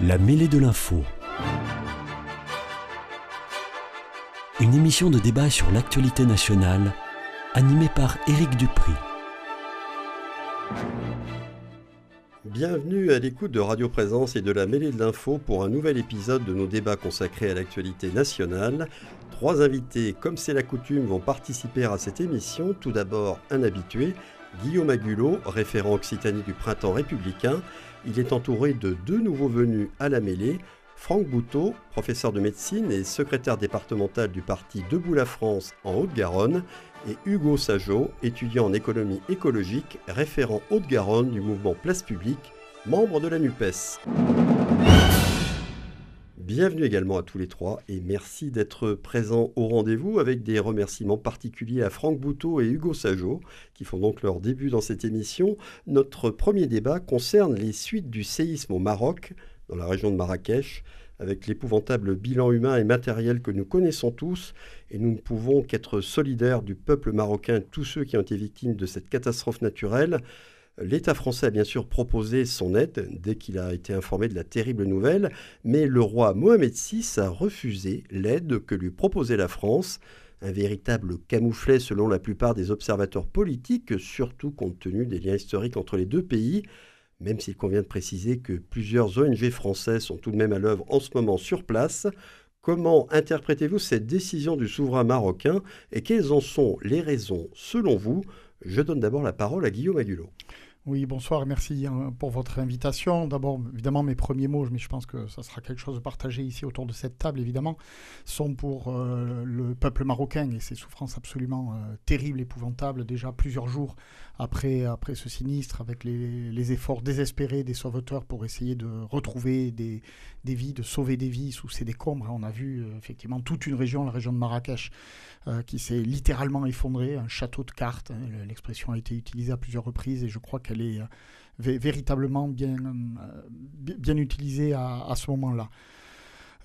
La mêlée de l'info. Une émission de débat sur l'actualité nationale, animée par Éric Dupri. Bienvenue à l'écoute de Radio Présence et de la mêlée de l'info pour un nouvel épisode de nos débats consacrés à l'actualité nationale. Trois invités, comme c'est la coutume, vont participer à cette émission. Tout d'abord, un habitué, Guillaume Agulot, référent Occitanie du printemps républicain. Il est entouré de deux nouveaux venus à la mêlée. Franck Bouteau, professeur de médecine et secrétaire départemental du parti Debout la France en Haute-Garonne, et Hugo Sajot, étudiant en économie écologique, référent Haute-Garonne du mouvement Place Publique, membre de la NUPES. Bienvenue également à tous les trois et merci d'être présents au rendez-vous avec des remerciements particuliers à Franck Bouteau et Hugo Sajot qui font donc leur début dans cette émission. Notre premier débat concerne les suites du séisme au Maroc, dans la région de Marrakech, avec l'épouvantable bilan humain et matériel que nous connaissons tous, et nous ne pouvons qu'être solidaires du peuple marocain, tous ceux qui ont été victimes de cette catastrophe naturelle. L'État français a bien sûr proposé son aide dès qu'il a été informé de la terrible nouvelle, mais le roi Mohamed VI a refusé l'aide que lui proposait la France, un véritable camouflet selon la plupart des observateurs politiques, surtout compte tenu des liens historiques entre les deux pays, même s'il convient de préciser que plusieurs ONG françaises sont tout de même à l'œuvre en ce moment sur place. Comment interprétez-vous cette décision du souverain marocain et quelles en sont les raisons selon vous? Je donne d'abord la parole à Guillaume Agulot. Oui, bonsoir merci hein, pour votre invitation. D'abord, évidemment, mes premiers mots, mais je pense que ça sera quelque chose de partagé ici autour de cette table, évidemment, sont pour euh, le peuple marocain et ses souffrances absolument euh, terribles, épouvantables, déjà plusieurs jours après, après ce sinistre, avec les, les, efforts désespérés des sauveteurs pour essayer de retrouver des, des, vies, de sauver des vies sous ces décombres. On a vu euh, effectivement toute une région, la région de Marrakech, qui s'est littéralement effondrée, un château de cartes. Hein, L'expression a été utilisée à plusieurs reprises et je crois qu'elle est euh, véritablement bien, euh, utilisée à, ce moment-là.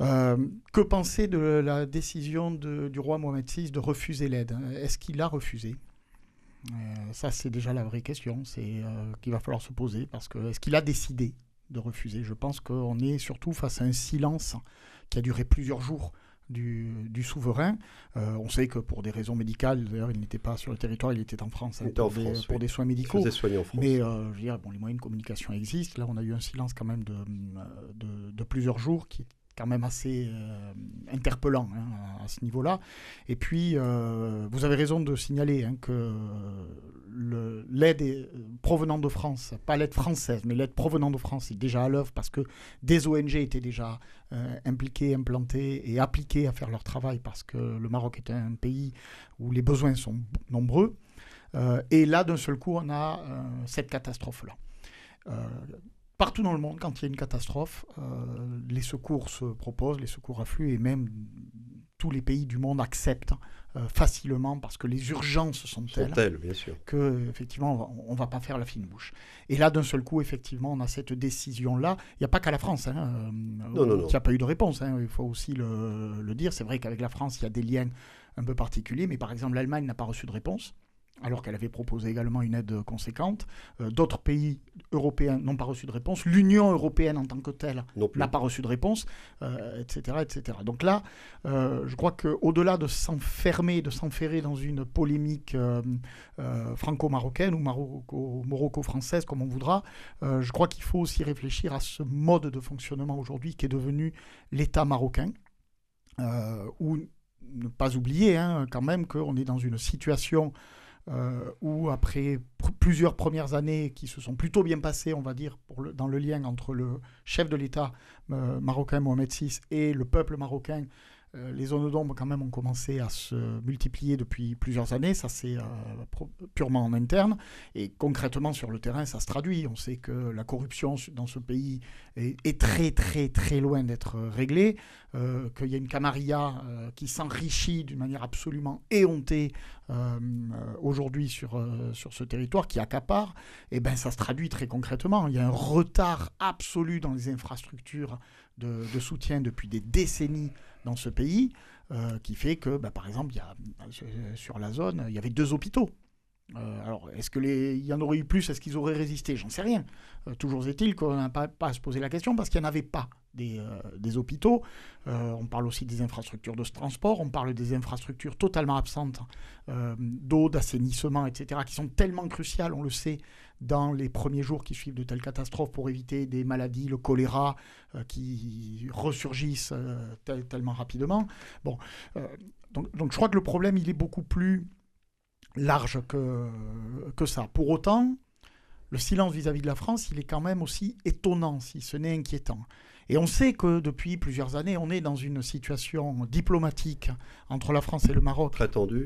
Euh, que penser de la décision du roi Mohamed VI de refuser l'aide Est-ce qu'il a refusé Ça, c'est déjà la vraie question, c'est qu'il va falloir se poser parce que est-ce qu'il a décidé? De refuser Je pense qu'on est surtout face à un silence qui a duré plusieurs jours du, souverain. Euh, on sait que pour des raisons médicales, d'ailleurs, il n'était pas sur le territoire, il était en France, hein, pour, des, soins médicaux. Mais euh, je veux dire, bon, les moyens de communication existent. Là, on a eu un silence quand même de, de, de plusieurs jours qui quand même assez euh, interpellant hein, à ce niveau-là. Et puis, euh, vous avez raison de signaler hein, que l'aide euh, provenant de France, pas l'aide française, mais l'aide provenant de France est déjà à l'œuvre parce que des ONG étaient déjà impliquées, implantées et appliquées à faire leur travail parce que le Maroc est un pays où les besoins sont nombreux. et là, d'un seul coup, on a cette catastrophe-là partout dans le monde, quand il y a une catastrophe, euh, les secours se proposent, les secours affluent, et même tous les pays du monde acceptent euh, facilement parce que les urgences sont telles, telles bien sûr. que effectivement on va pas faire la fine bouche. Et là d'un seul coup effectivement on a cette décision là. Il n'y a pas qu'à la France hein, euh, non, non, non. qui a pas eu de réponse. Hein, il faut aussi le, le dire. C'est vrai qu'avec la France il y a des liens un peu particuliers, mais par exemple l'Allemagne n'a pas reçu de réponse alors qu'elle avait proposé également une aide conséquente. Euh, d'autres pays européens n'ont pas reçu de réponse. L'Union européenne en tant que telle n'a pas reçu de réponse, etc., euh, etc. Donc là, euh, je crois qu'au-delà de s'enfermer, de s'enferrer dans une polémique franco-marocaine ou maroco-française, comme on voudra, je crois qu'il faut aussi réfléchir à ce mode de fonctionnement aujourd'hui qui est devenu l'État marocain, où ne pas oublier hein, quand même qu'on est dans une situation euh, où après plusieurs premières années qui se sont plutôt bien passées, on va dire, dans le lien entre le chef de l'État euh, marocain Mohamed VI et le peuple marocain, euh, les zones d'ombre quand même ont commencé à se multiplier depuis plusieurs années, ça c'est euh, purement en interne, et concrètement sur le terrain ça se traduit. On sait que la corruption dans ce pays est, très très très loin d'être réglée, euh, qu'il y a une camarilla qui s'enrichit d'une manière absolument éhontée aujourd'hui sur, sur ce territoire, qui accapare, et ben ça se traduit très concrètement. Il y a un retard absolu dans les infrastructures de soutien depuis des décennies dans ce pays, euh, qui fait que, bah, par exemple, y a, euh, sur la zone, il y avait deux hôpitaux. Euh, alors, est-ce qu'il y en aurait eu plus Est-ce qu'ils auraient résisté? J'en sais rien. toujours est-il qu'on n'a pas, pas, à se poser la question parce qu'il n'y en avait pas des, hôpitaux. on parle aussi des infrastructures de transport, on parle des infrastructures totalement absentes d'eau, d'assainissement, etc., qui sont tellement cruciales, on le sait, dans les premiers jours qui suivent de telles catastrophes pour éviter des maladies, le choléra, qui ressurgissent tellement rapidement. Bon, donc, donc, je crois que le problème, il est beaucoup plus large que, que ça. Pour autant, le silence vis-à-vis de la France, il est quand même aussi étonnant, si ce n'est inquiétant. Et on sait que depuis plusieurs années, on est dans une situation diplomatique entre la France et le Maroc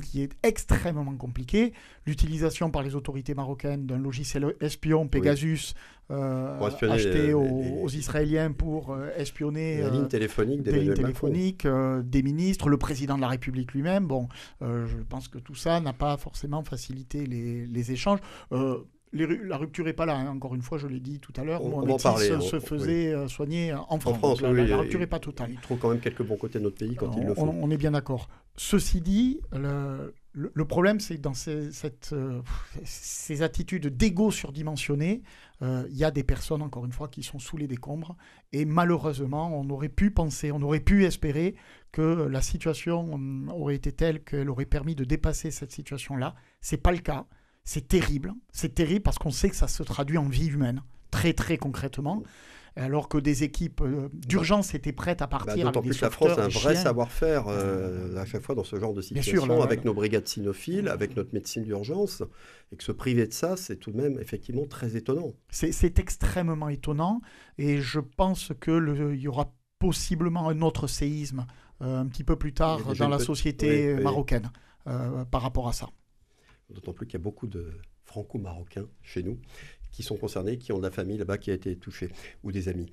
qui est extrêmement compliquée. L'utilisation par les autorités marocaines d'un logiciel espion, Pegasus, euh, acheté aux, Israéliens pour euh, espionner des lignes téléphoniques, des, lignes téléphoniques euh, des ministres, le président de la République lui-même. Bon, je pense que tout ça n'a pas forcément facilité les, les échanges la rupture n'est pas là. Hein. Encore une fois, je l'ai dit tout à l'heure, Mohamed VI se, faisait euh, soigner en France. la, rupture n'est pas totale. Il trouve quand même quelques bons côtés de notre pays quand il le fait. On, est bien d'accord. Ceci dit, le, problème, c'est que dans ces, cette, euh, ces attitudes d'égo surdimensionné, euh, il y a des personnes, encore une fois, qui sont sous les décombres. Et malheureusement, on aurait pu penser, on aurait pu espérer que la situation aurait été telle qu'elle aurait permis de dépasser cette situation-là. Ce n'est pas le cas. C'est terrible. C'est terrible parce qu'on sait que ça se traduit en vie humaine, très très concrètement. Alors que des équipes euh, d'urgence étaient prêtes à partir. Bah, d'autant plus la France a un vrai savoir-faire euh, à chaque fois dans ce genre de situation, avec nos brigades cynophiles, avec notre médecine d'urgence. Et que se priver de ça, c'est tout de même effectivement très étonnant. C'est extrêmement étonnant. Et je pense qu'il y aura possiblement un autre séisme euh, un petit peu plus tard dans la société marocaine par rapport à ça. D'autant plus qu'il y a beaucoup de franco-marocains chez nous qui sont concernés, qui ont de la famille là-bas qui a été touchée, ou des amis.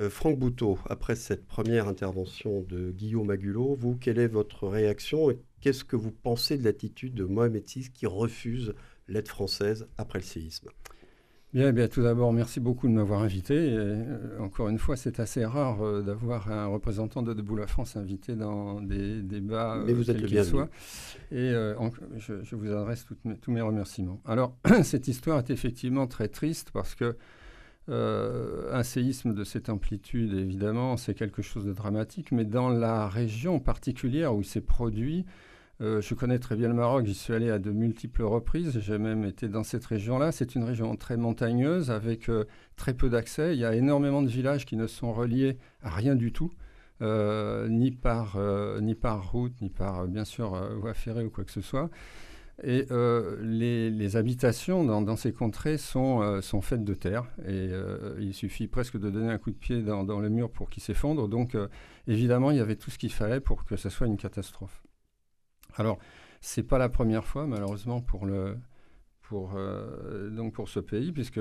Euh, Franck Bouteau, après cette première intervention de Guillaume Magulot, vous, quelle est votre réaction et qu'est-ce que vous pensez de l'attitude de Mohamed VI qui refuse l'aide française après le séisme? Bien, bien, tout d'abord, merci beaucoup de m'avoir invité. Euh, encore une fois, c'est assez rare euh, d'avoir un représentant de Debout la France invité dans des débats, Mais vous êtes le soit. Et euh, je, vous adresse tous mes remerciements. Alors, cette histoire est effectivement très triste parce que un séisme de cette amplitude, évidemment, c'est quelque chose de dramatique, mais dans la région particulière où il s'est produit, euh, je connais très bien le Maroc, j'y suis allé à de multiples reprises, j'ai même été dans cette région-là. C'est une région très montagneuse avec euh, très peu d'accès. Il y a énormément de villages qui ne sont reliés à rien du tout, euh, ni, par, ni par route, ni par, bien sûr, voie ferrée ou quoi que ce soit. Et les, habitations dans, ces contrées sont, faites de terre. Et il suffit presque de donner un coup de pied dans, dans le mur pour qu'il s'effondre. Donc, évidemment, il y avait tout ce qu'il fallait pour que ce soit une catastrophe. Alors, c'est pas la première fois, malheureusement, pour le, pour, euh, donc pour ce pays, puisque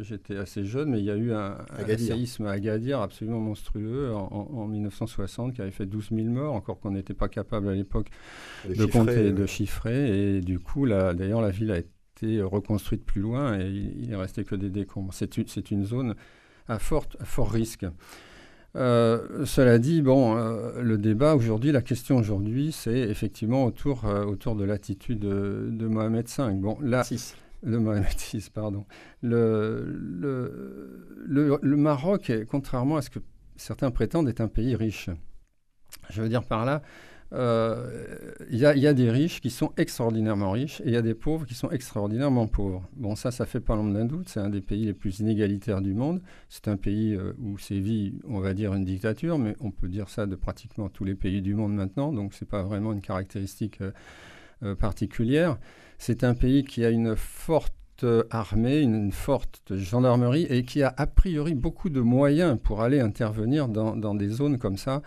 j'étais assez jeune, mais il y a eu un, séisme à Agadir absolument monstrueux en, 1960 qui avait fait 12 000 morts, encore qu'on n'était pas capable à l'époque de, compter, de chiffrer. Et du coup, d'ailleurs, la ville a été reconstruite plus loin et il, n'est resté que des décombres. C'est une, une, zone à, à fort risque. Euh, cela dit, bon, euh, le débat aujourd'hui, la question aujourd'hui, c'est effectivement autour, euh, autour de l'attitude de, Mohamed V. Bon, là, Le Mohamed VI, pardon. Le, le, le, Maroc, contrairement à ce que certains prétendent, est un pays riche. Je veux dire par là, il euh, y, a des riches qui sont extraordinairement riches et il y a des pauvres qui sont extraordinairement pauvres. Bon, ça, ça fait pas l'ombre d'un doute. C'est un des pays les plus inégalitaires du monde. C'est un pays euh, où sévit, on va dire, une dictature, mais on peut dire ça de pratiquement tous les pays du monde maintenant. Donc, c'est pas vraiment une caractéristique euh, particulière. C'est un pays qui a une forte armée, une, forte gendarmerie et qui a a priori beaucoup de moyens pour aller intervenir dans des zones comme ça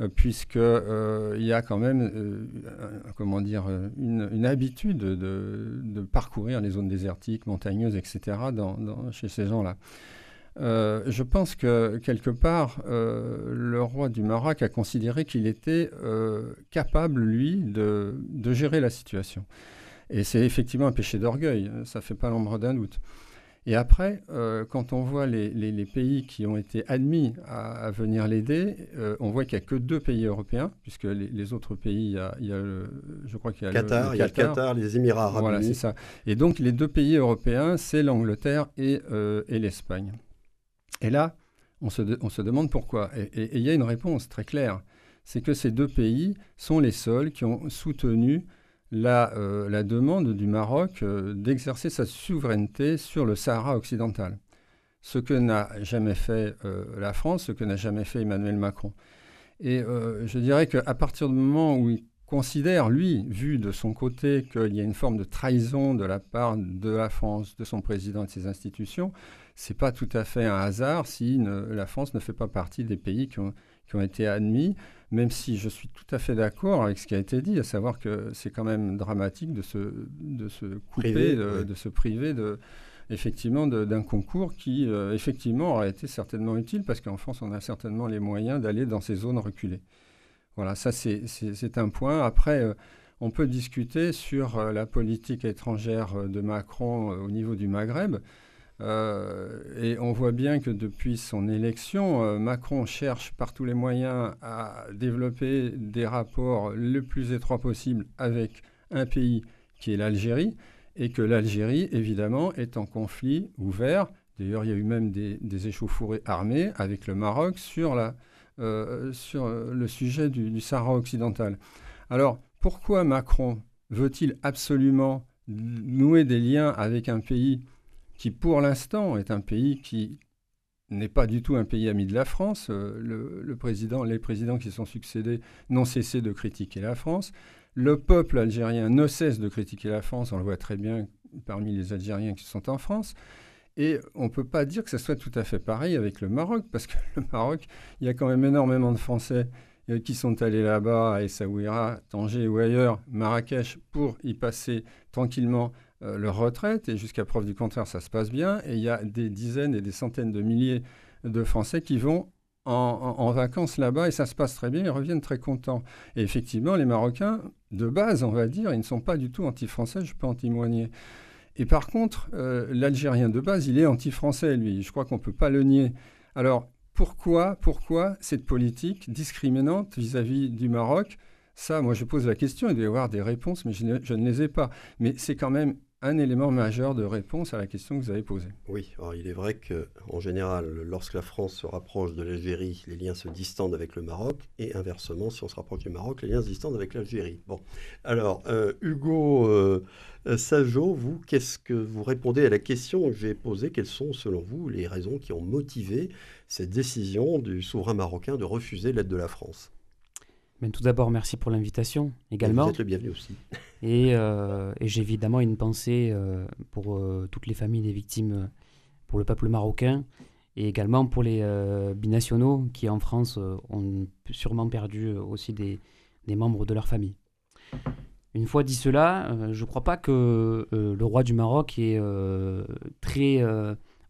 euh, puisqu'il euh, y a quand même euh, comment une, habitude de, parcourir les zones désertiques, montagneuses, etc. chez ces gens-là. je pense que quelque part, le roi du Maroc a considéré qu'il était capable, lui, de, gérer la situation. Et c'est effectivement un péché d'orgueil, ça ne fait pas l'ombre d'un doute. Et après, euh, quand on voit les, pays qui ont été admis à, venir l'aider, euh, on voit qu'il n'y a que deux pays européens, puisque les, autres pays, il y a, je crois qu'il y a Qatar, le, il y a le Qatar, les Émirats arabes Voilà, c'est ça. Et donc les deux pays européens, c'est l'Angleterre et, euh, et l'Espagne. Et là, on se, on se demande pourquoi. Et il y a une réponse très claire. C'est que ces deux pays sont les seuls qui ont soutenu la, la demande du Maroc d'exercer sa souveraineté sur le Sahara occidental. Ce que n'a jamais fait la France, ce que n'a jamais fait Emmanuel Macron. Et je dirais qu'à partir du moment où il considère, lui, vu de son côté, qu'il y a une forme de trahison de la part de la France, de son président et de ses institutions, c'est pas tout à fait un hasard si la France ne fait pas partie des pays qui ont, qui ont été admis, même si je suis tout à fait d'accord avec ce qui a été dit, à savoir que c'est quand même dramatique de se, de se couper, de, se priver de, effectivement d'un concours qui, euh, effectivement, aurait été certainement utile, parce qu'en France, on a certainement les moyens d'aller dans ces zones reculées. Voilà, ça c'est un point. Après, euh, on peut discuter sur euh, la politique étrangère euh, de Macron au niveau du Maghreb. Et on voit bien que depuis son élection, Macron cherche par tous les moyens à développer des rapports le plus étroits possible avec un pays qui est l'Algérie, et que l'Algérie, évidemment, est en conflit ouvert. D'ailleurs, il y a eu même des, des échauffourées armées avec le Maroc sur la, euh, sur euh, le sujet du, Sahara occidental. Alors, pourquoi Macron veut-il absolument nouer des liens avec un pays qui, pour l'instant, est un pays qui n'est pas du tout un pays ami de la France. Euh, le, président, les présidents qui sont succédés n'ont cessé de critiquer la France. Le peuple algérien ne cesse de critiquer la France, on le voit très bien parmi les Algériens qui sont en France. Et on ne peut pas dire que ça soit tout à fait pareil avec le Maroc, parce que le Maroc, il y a quand même énormément de Français euh, qui sont allés là-bas, à Essaouira, Tanger ou ailleurs, Marrakech, pour y passer tranquillement euh, leur retraite. Et jusqu'à preuve du contraire, ça se passe bien. Et il y a des dizaines et des centaines de milliers de Français qui vont en, vacances là-bas et ça se passe très bien, ils reviennent très contents. Et effectivement, les Marocains, de base, on va dire, ils ne sont pas du tout anti-français, je peux en témoigner. Et par contre, euh, l'Algérien de base, il est anti-français, lui. Je crois qu'on ne peut pas le nier. Alors, pourquoi, pourquoi cette politique discriminante vis-à-vis du Maroc Ça, moi, je pose la question. Il doit y avoir des réponses, mais je ne, les ai pas. Mais c'est quand même un élément majeur de réponse à la question que vous avez posée. Oui, alors il est vrai qu'en général, lorsque la France se rapproche de l'Algérie, les liens se distendent avec le Maroc, et inversement, si on se rapproche du Maroc, les liens se distendent avec l'Algérie. Bon, alors, euh, Hugo euh, Sajo, vous, qu'est-ce que vous répondez à la question que j'ai posée? Quelles sont, selon vous, les raisons qui ont motivé cette décision du souverain marocain de refuser l'aide de la France? Tout d'abord, merci pour l'invitation également. vous êtes le bienvenu aussi. Euh, et, j'ai évidemment une pensée euh, pour euh, toutes les familles des victimes, pour le peuple marocain et également pour les binationaux qui en France ont sûrement perdu aussi des, membres de leur famille. Une fois dit cela, je ne crois pas que le roi du Maroc ait très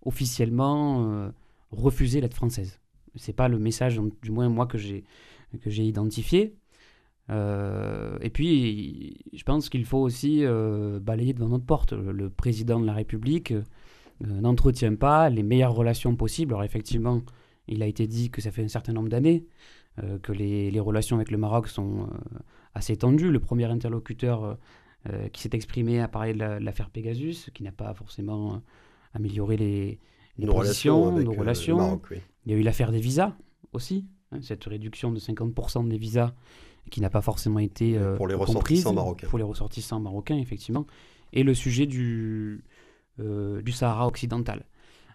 officiellement refusé l'aide française. C'est pas le message, du moins moi, que j'ai que j'ai identifié. Euh, et puis, je pense qu'il faut aussi euh, balayer devant notre porte. Le, président de la République euh, n'entretient pas les meilleures relations possibles. Alors effectivement, il a été dit que ça fait un certain nombre d'années que les, les, relations avec le Maroc sont assez tendues. Le premier interlocuteur qui s'est exprimé a parlé de l'affaire Pegasus, qui n'a pas forcément amélioré les, les nos positions, relations nos relations. Il y a eu l'affaire des visas aussi, Hein, cette réduction de 50% des visas qui n'a pas forcément été euh, pour les ressortissants marocains. Pour les ressortissants marocains, effectivement. Et le sujet du, euh, du Sahara occidental.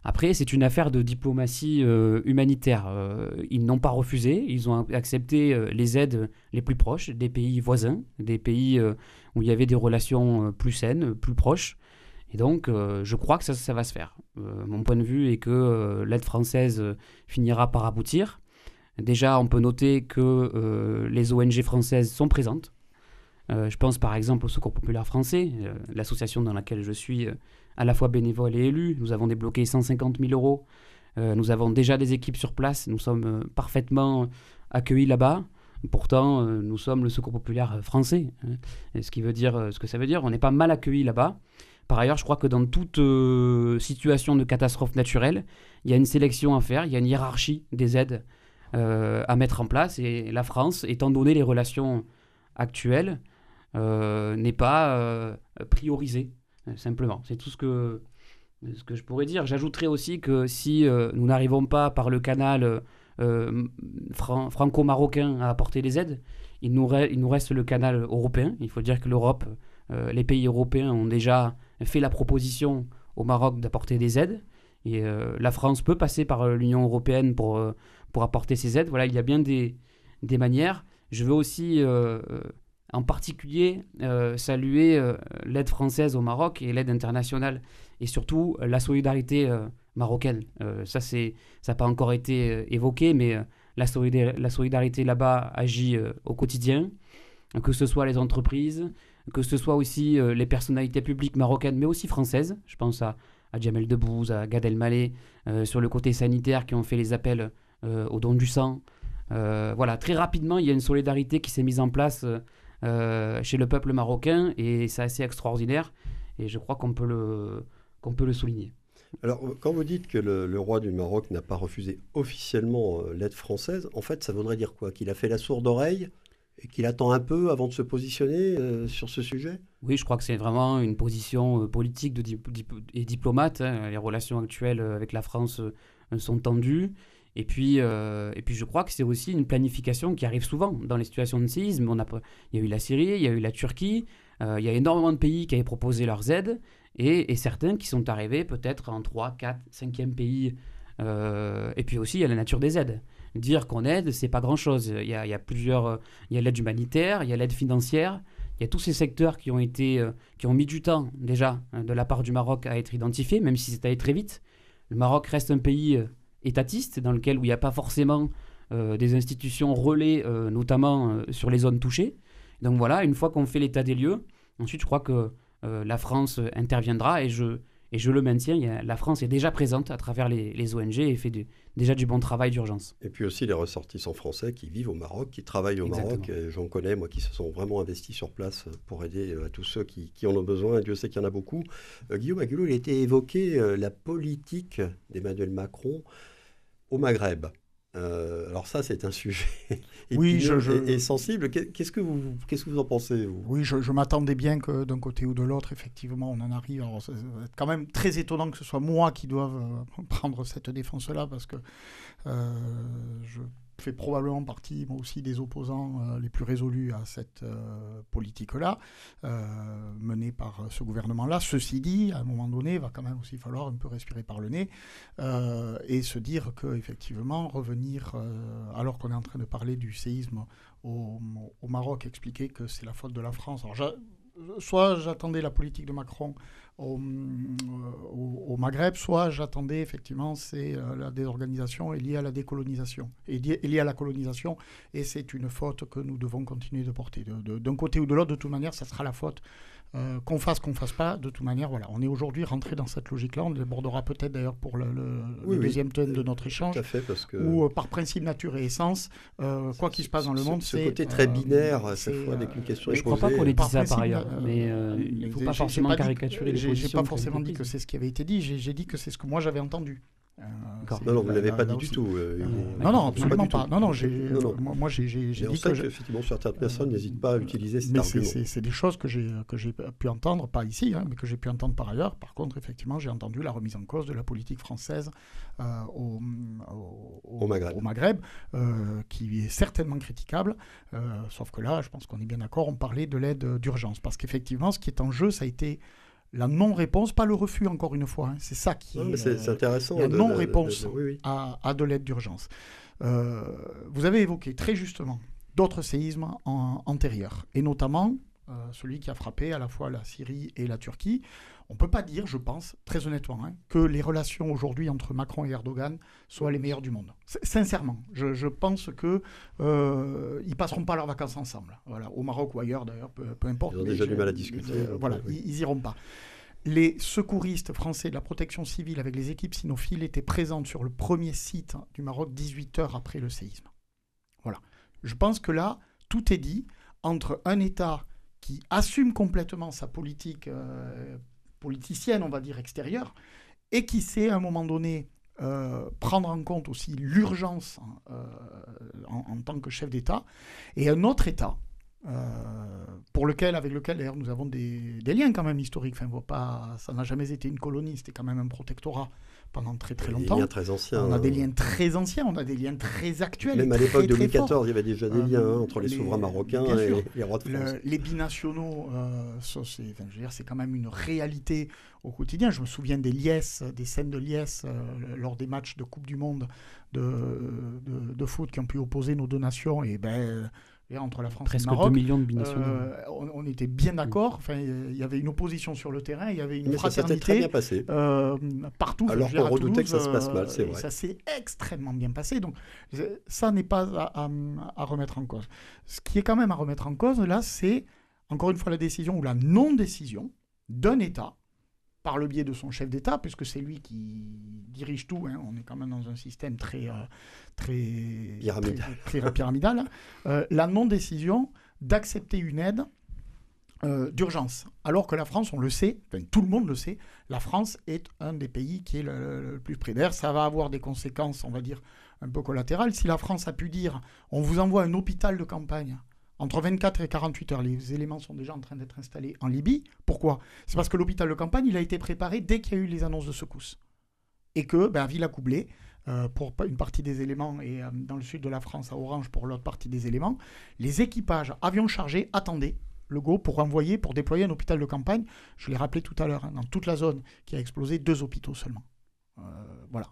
Après, c'est une affaire de diplomatie euh, humanitaire. ils n'ont pas refusé, ils ont accepté les aides les plus proches des pays voisins, des pays où il y avait des relations plus saines, plus proches. Et donc, je crois que ça, ça va se faire. mon point de vue est que l'aide française finira par aboutir. Déjà, on peut noter que euh, les ONG françaises sont présentes. Euh, je pense par exemple au Secours populaire français, euh, l'association dans laquelle je suis à la fois bénévole et élu. Nous avons débloqué 150 000 euros. nous avons déjà des équipes sur place. Nous sommes parfaitement accueillis là-bas. Pourtant, nous sommes le Secours populaire français. Hein. ce qui veut dire ce que ça veut dire. On n'est pas mal accueillis là-bas. Par ailleurs, je crois que dans toute situation de catastrophe naturelle, il y a une sélection à faire, il y a une hiérarchie des aides à mettre en place. Et la France, étant donné les relations actuelles, euh, n'est pas euh, priorisée, simplement. C'est tout ce que ce que je pourrais dire. J'ajouterais aussi que si nous n'arrivons pas par le canal franco-marocain à apporter des aides, il nous, reste le canal européen. Il faut dire que l'Europe, les pays européens ont déjà fait la proposition au Maroc d'apporter des aides. Et la France peut passer par l'Union européenne pour, pour apporter ces aides. Voilà, il y a bien des, des manières. Je veux aussi en particulier euh, saluer euh, l'aide française au Maroc et l'aide internationale et surtout euh, la solidarité marocaine. ça, ça n'a pas encore été évoqué, mais la, la, solidarité là-bas agit au quotidien, que ce soit les entreprises, que ce soit aussi les personnalités publiques marocaines, mais aussi françaises. Je pense à, à Jamel Debbouze, à Gad Elmaleh, sur le côté sanitaire qui ont fait les appels au don du sang. voilà, très rapidement, il y a une solidarité qui s'est mise en place euh, chez le peuple marocain et c'est assez extraordinaire et je crois qu'on peut le, qu'on peut le souligner. Alors, quand vous dites que le, roi du Maroc n'a pas refusé officiellement euh, l'aide française, en fait, ça voudrait dire quoi? Qu'il a fait la sourde oreille et qu'il attend un peu avant de se positionner euh, sur ce sujet? Oui, je crois que c'est vraiment une position politique de et diplomate. Hein. Les relations actuelles avec la France sont tendues. Et puis, euh, et puis je crois que c'est aussi une planification qui arrive souvent dans les situations de séisme. On a, il y a eu la Syrie, il y a eu la Turquie, euh, il y a énormément de pays qui avaient proposé leurs aides et, certains qui sont arrivés peut-être en 3, 4, 5e pays. Euh, et puis aussi, il y a la nature des aides. Dire qu'on aide, c'est pas grand-chose. Il, y a, plusieurs... Il y a l'aide humanitaire, il y a l'aide financière, il y a tous ces secteurs qui ont, été, qui ont mis du temps déjà de la part du Maroc à être identifiés, même si c'est allé très vite. Le Maroc reste un pays étatiste, dans lequel où il n'y a pas forcément euh, des institutions relais, euh, notamment euh, sur les zones touchées. Donc voilà, une fois qu'on fait l'état des lieux, ensuite je crois que la France interviendra et je, et je le maintiens, la France est déjà présente à travers les, ONG et fait déjà du bon travail d'urgence. Et puis aussi les ressortissants français qui vivent au Maroc, qui travaillent au Maroc. J'en connais, moi, qui se sont vraiment investis sur place pour aider à tous ceux qui, qui en ont besoin. Et Dieu sait qu'il y en a beaucoup. Guillaume Agulot, il a été évoqué la politique d'Emmanuel Macron au Maghreb. Euh, alors ça, c'est un sujet oui, je, et, sensible. Qu'est-ce que vous, qu'est-ce que vous en pensez Oui, je, m'attendais bien que d'un côté ou de l'autre, effectivement, on en arrive. Alors, c'est quand même très étonnant que ce soit moi qui doive euh, prendre cette défense-là, parce que euh, je fait probablement partie, moi aussi, des opposants euh, les plus résolus à cette euh, politique-là, euh, menée par ce gouvernement-là. Ceci dit, à un moment donné, il va quand même aussi falloir un peu respirer par le nez et se dire qu'effectivement, revenir, alors qu'on est en train de parler du séisme au, Maroc, expliquer que c'est la faute de la France. Alors, soit j'attendais la politique de Macron au, au, Maghreb, soit j'attendais effectivement c'est euh, la désorganisation est liée à la décolonisation, est liée, à la colonisation, et c'est une faute que nous devons continuer de porter. D'un côté ou de l'autre, de toute manière, ça sera la faute euh, qu'on fasse, qu'on fasse pas, de toute manière, voilà. On est aujourd'hui rentré dans cette logique-là. On débordera peut-être d'ailleurs pour le, deuxième thème de notre échange. Tout à fait, parce que... Où, euh, par principe, nature et essence, euh, quoi qu'il se passe dans le monde, c'est... Ce côté très binaire, cette fois, qu'une question Je ne crois pas qu'on ait dit ça par ailleurs, mais il ne faut pas forcément caricaturer les J'ai pas forcément dit que c'est ce qui avait été dit, j'ai dit que c'est ce que moi j'avais entendu. Euh, non, non, vous ne l'avez pas dit du tout. Euh, non, non, absolument pas. Non, non, moi, j'ai, dit que. effectivement, certaines personnes n'hésitent pas à utiliser cet argument. C'est des choses que j'ai, pu entendre, pas ici, hein, mais que j'ai pu entendre par ailleurs. Par contre, effectivement, j'ai entendu la remise en cause de la politique française euh, au, au, Maghreb, au Maghreb qui est certainement critiquable. sauf que là, je pense qu'on est bien d'accord, on parlait de l'aide d'urgence. Parce qu'effectivement, ce qui est en jeu, ça a été la non-réponse, pas le refus encore une fois. Hein. C'est ça qui est, c'est intéressant. La non-réponse à, de l'aide d'urgence. Euh, vous avez évoqué très justement d'autres séismes antérieurs, et notamment euh, celui qui a frappé à la fois la Syrie et la Turquie. On ne peut pas dire, je pense, très honnêtement, hein, que les relations aujourd'hui entre Macron et Erdogan soient les meilleures du monde. Sincèrement, je, pense qu'ils euh, ne passeront pas leurs vacances ensemble. Voilà, au Maroc ou ailleurs d'ailleurs, peu, importe. Ils ont déjà du mal à discuter. Euh, voilà, ils, n'iront pas. Les secouristes français de la protection civile avec les équipes sinophiles étaient présentes sur le premier site du Maroc 18 heures après le séisme. Voilà. Je pense que là, tout est dit entre un État qui assume complètement sa politique euh, politicienne, on va dire, extérieure, et qui sait à un moment donné euh, prendre en compte aussi l'urgence euh, en, tant que chef d'État, et un autre État pour lequel, avec lequel d'ailleurs nous avons des, liens quand même historiques. Ça n'a jamais été une colonie, c'était quand même un protectorat pendant très très longtemps. Des liens très anciens. On a des liens très anciens, on a des liens très actuels. Même à l'époque de Louis XIV, il y avait déjà des liens hein, entre les, souverains marocains et les rois de France. les binationaux, c'est quand même une réalité au quotidien. Je me souviens des liesses, des scènes de liesse lors des matchs de Coupe du Monde de, de, de, foot qui ont pu opposer nos deux nations. Et ben, entre la France Presque et le Maroc. 2 millions de binationaux. Euh, on, était bien d'accord. Enfin, il y avait une opposition sur le terrain, il y avait une Mais fraternité. Ça très bien passé. Euh, partout. Alors qu'on redoutait que ça se passe mal, c'est vrai. Ça s'est extrêmement bien passé. Donc, ça n'est pas à, à, remettre en cause. Ce qui est quand même à remettre en cause, là, c'est encore une fois la décision ou la non-décision d'un État par le biais de son chef d'État, puisque c'est lui qui dirige tout. Hein. On est quand même dans un système très, euh, très pyramidal, très, pyramidal euh, la non-décision d'accepter une aide euh, d'urgence. Alors que la France, on le sait, tout le monde le sait, la France est un des pays qui est le, plus près d'air. Ça va avoir des conséquences, on va dire, un peu collatérales. Si la France a pu dire, on vous envoie un hôpital de campagne entre 24 et 48 heures, les éléments sont déjà en train d'être installés en Libye. Pourquoi? C'est parce que l'hôpital de campagne, il a été préparé dès qu'il y a eu les annonces de secousses. Et que, ben, à Villacoublay, euh, pour une partie des éléments, et euh, dans le sud de la France, à Orange, pour l'autre partie des éléments, les équipages avions chargés attendaient le go pour envoyer, pour déployer un hôpital de campagne. Je l'ai rappelé tout à l'heure, hein, dans toute la zone qui a explosé, deux hôpitaux seulement. Euh, voilà.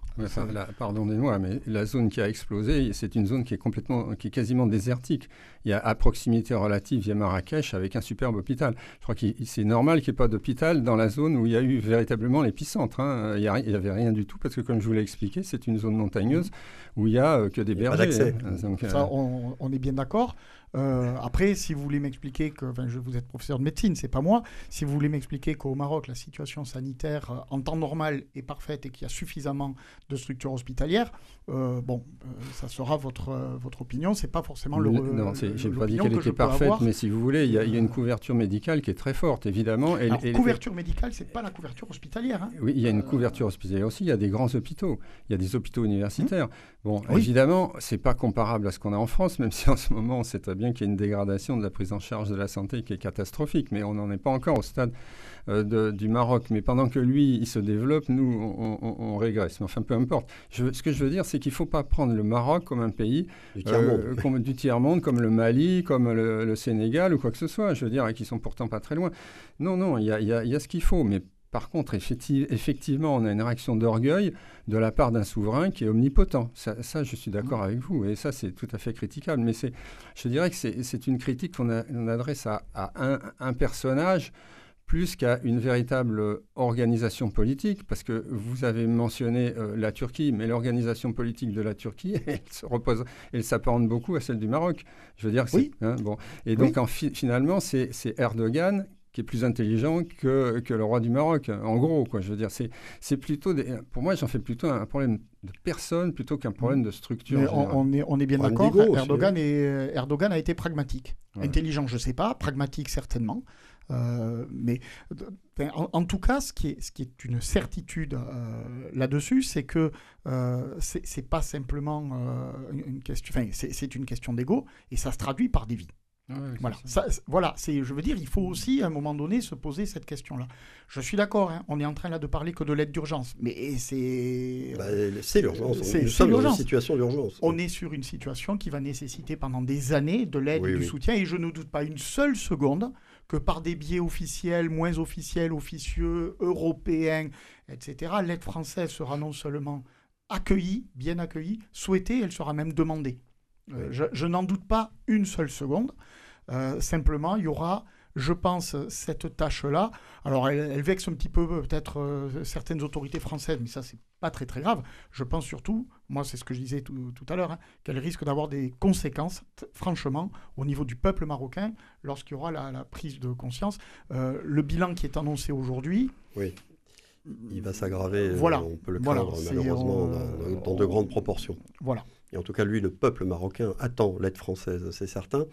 Pardonnez-moi, mais la zone qui a explosé, c'est une zone qui est complètement, qui est quasiment désertique. Il y a à proximité relative, il y a Marrakech avec un superbe hôpital. Je crois que c'est normal qu'il n'y ait pas d'hôpital dans la zone où il y a eu véritablement l'épicentre. Hein. Il n'y avait rien du tout parce que, comme je vous l'ai expliqué, c'est une zone montagneuse où il n'y a euh, que des bergers. Hein. Ça, euh, on, on, est bien d'accord. Euh, après, si vous voulez m'expliquer que, enfin, je, vous êtes professeur de médecine, c'est pas moi. Si vous voulez m'expliquer qu'au Maroc, la situation sanitaire euh, en temps normal est parfaite et qu'il y a suffisamment de structures hospitalières, euh, bon, ça sera votre, votre opinion. C'est pas forcément le. Non, j'ai pas dit qu'elle était parfaite, mais si vous voulez, il y, a, une couverture médicale qui est très forte, évidemment. Et, Alors, couverture médicale, c'est pas la couverture hospitalière. Hein. Oui, il y a une couverture hospitalière aussi. Il y a des grands hôpitaux. Il y a des hôpitaux universitaires. Bon, évidemment, c'est pas comparable à ce qu'on a en France, même si en ce moment, c'est bien qu'il y ait une dégradation de la prise en charge de la santé qui est catastrophique, mais on n'en est pas encore au stade euh, du Maroc. Mais pendant que lui, il se développe, nous, on, régresse. Mais enfin, peu importe. ce que je veux dire, c'est qu'il ne faut pas prendre le Maroc comme un pays du tiers-monde, comme, tiers-monde, comme le Mali, comme le, Sénégal ou quoi que ce soit. Je veux dire, qui sont pourtant pas très loin. Non, non, il y a, y a ce qu'il faut, mais par contre, effectivement, on a une réaction d'orgueil de la part d'un souverain qui est omnipotent. Ça, je suis d'accord avec vous, et ça, c'est tout à fait critiquable. Mais je dirais que c'est une critique qu'on adresse à, un, personnage plus qu'à une véritable organisation politique, parce que vous avez mentionné euh, la Turquie, mais l'organisation politique de la Turquie, elle se repose, elle s'apparente beaucoup à celle du Maroc. Je veux dire, oui. Hein, bon. Et donc, finalement, c'est Erdogan qui est plus intelligent que, que, le roi du Maroc, en gros. Quoi. Je veux dire, c'est plutôt des, pour moi, j'en fais plutôt un problème de personne plutôt qu'un problème de structure. On, est, on est bien d'accord. Erdogan, Erdogan a été pragmatique. Intelligent, je ne sais pas. Pragmatique, certainement. Euh, mais en, tout cas, ce qui est, ce qui est une certitude euh, là-dessus, c'est que euh, c'est pas simplement une, une question, c'est une question d'ego et ça se traduit par des vies voilà, voilà c'est, je veux dire, il faut aussi à un moment donné se poser cette question-là. Je suis d'accord, hein, on est en train là de parler que de l'aide d'urgence, mais c'est. Bah, c'est l'urgence, c'est, nous sommes dans une situation d'urgence. On est sur une situation qui va nécessaiter pendant des années de l'aide et du soutien, et je ne doute pas une seule seconde que par des biais officiels, moins officiels, officieux, européens, etc., l'aide française sera non seulement accueillie, bien accueillie, souhaitée, elle sera même demandée. Je n'en doute pas une seule seconde. Euh, simplement, il y aura, je pense, cette tâche-là. Alors, elle, vexe un petit peu peut-être euh, certaines autorités françaises, mais ça, c'est pas très très grave. Je pense surtout, moi, c'est ce que je disais tout, à l'heure, hein, qu'elle risque d'avoir des conséquences, franchement, au niveau du peuple marocain, lorsqu'il y aura la, prise de conscience. Euh, le bilan qui est annoncé aujourd'hui. Oui. Il va s'aggraver, voilà. on peut le craindre malheureusement, dans, dans de grandes proportions. Voilà. Et en tout cas, lui, le peuple marocain attend l'aide française, c'est certain.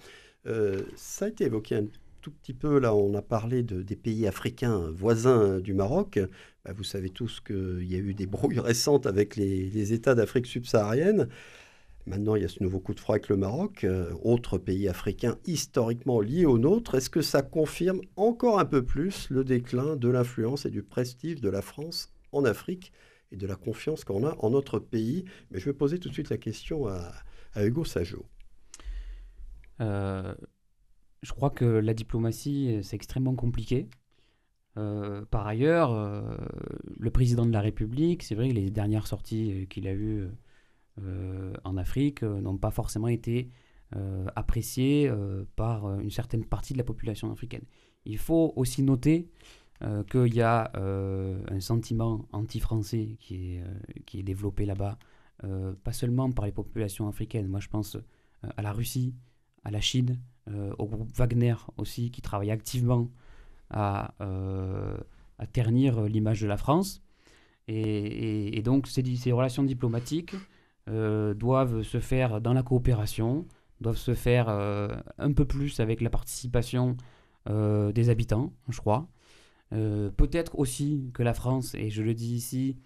Euh, ça a été évoqué un tout petit peu, là on a parlé de, des pays africains voisins du Maroc. Bah, vous savez tous qu'il y a eu des brouilles récentes avec les, États d'Afrique subsaharienne. Maintenant, il y a ce nouveau coup de froid avec le Maroc, euh, autre pays africain historiquement lié au nôtre. Est-ce que ça confirme encore un peu plus le déclin de l'influence et du prestige de la France en Afrique? De la confiance qu'on a en notre pays Mais je vais poser tout de suite la question à, Hugo Sajot. Euh, je crois que la diplomatie, c'est extrêmement compliqué. Euh, par ailleurs, le président de la République, c'est vrai que les dernières sorties qu'il a eues euh, en Afrique euh, n'ont pas forcément été euh, appréciés par une certaine partie de la population africaine. Il faut aussi noter qu'il y a un sentiment anti-français qui est, est développé là-bas, pas seulement par les populations africaines. Moi, je pense à la Russie, à la Chine, au groupe Wagner aussi, qui travaille activement à, ternir l'image de la France. Et, donc, ces, relations diplomatiques euh, doivent se faire dans la coopération, doivent se faire euh, un peu plus avec la participation euh, des habitants, je crois. Peut-être aussi que la France, et je le dis ici,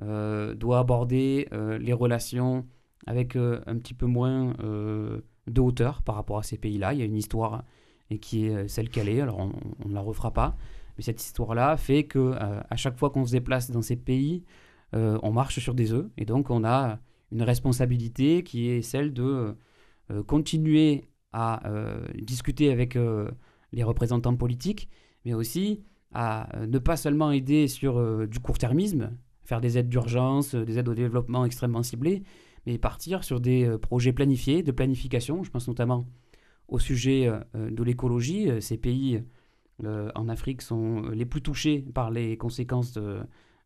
doit aborder les relations avec un petit peu moins de hauteur par rapport à ces pays-là. Il y a une histoire et qui est celle qu'elle est, alors on ne la refera pas. Mais cette histoire-là fait que à chaque fois qu'on se déplace dans ces pays, on marche sur des œufs. Et donc on a une responsabilité qui est celle de euh, continuer à euh, discuter avec euh, les représentants politiques, mais aussi à ne pas seulement aider sur du court-termisme, faire des aides d'urgence, des aides au développement extrêmement ciblées, mais partir sur des projets planifiés, de planification. Je pense notamment au sujet de l'écologie. Ces pays en Afrique sont les plus touchés par les conséquences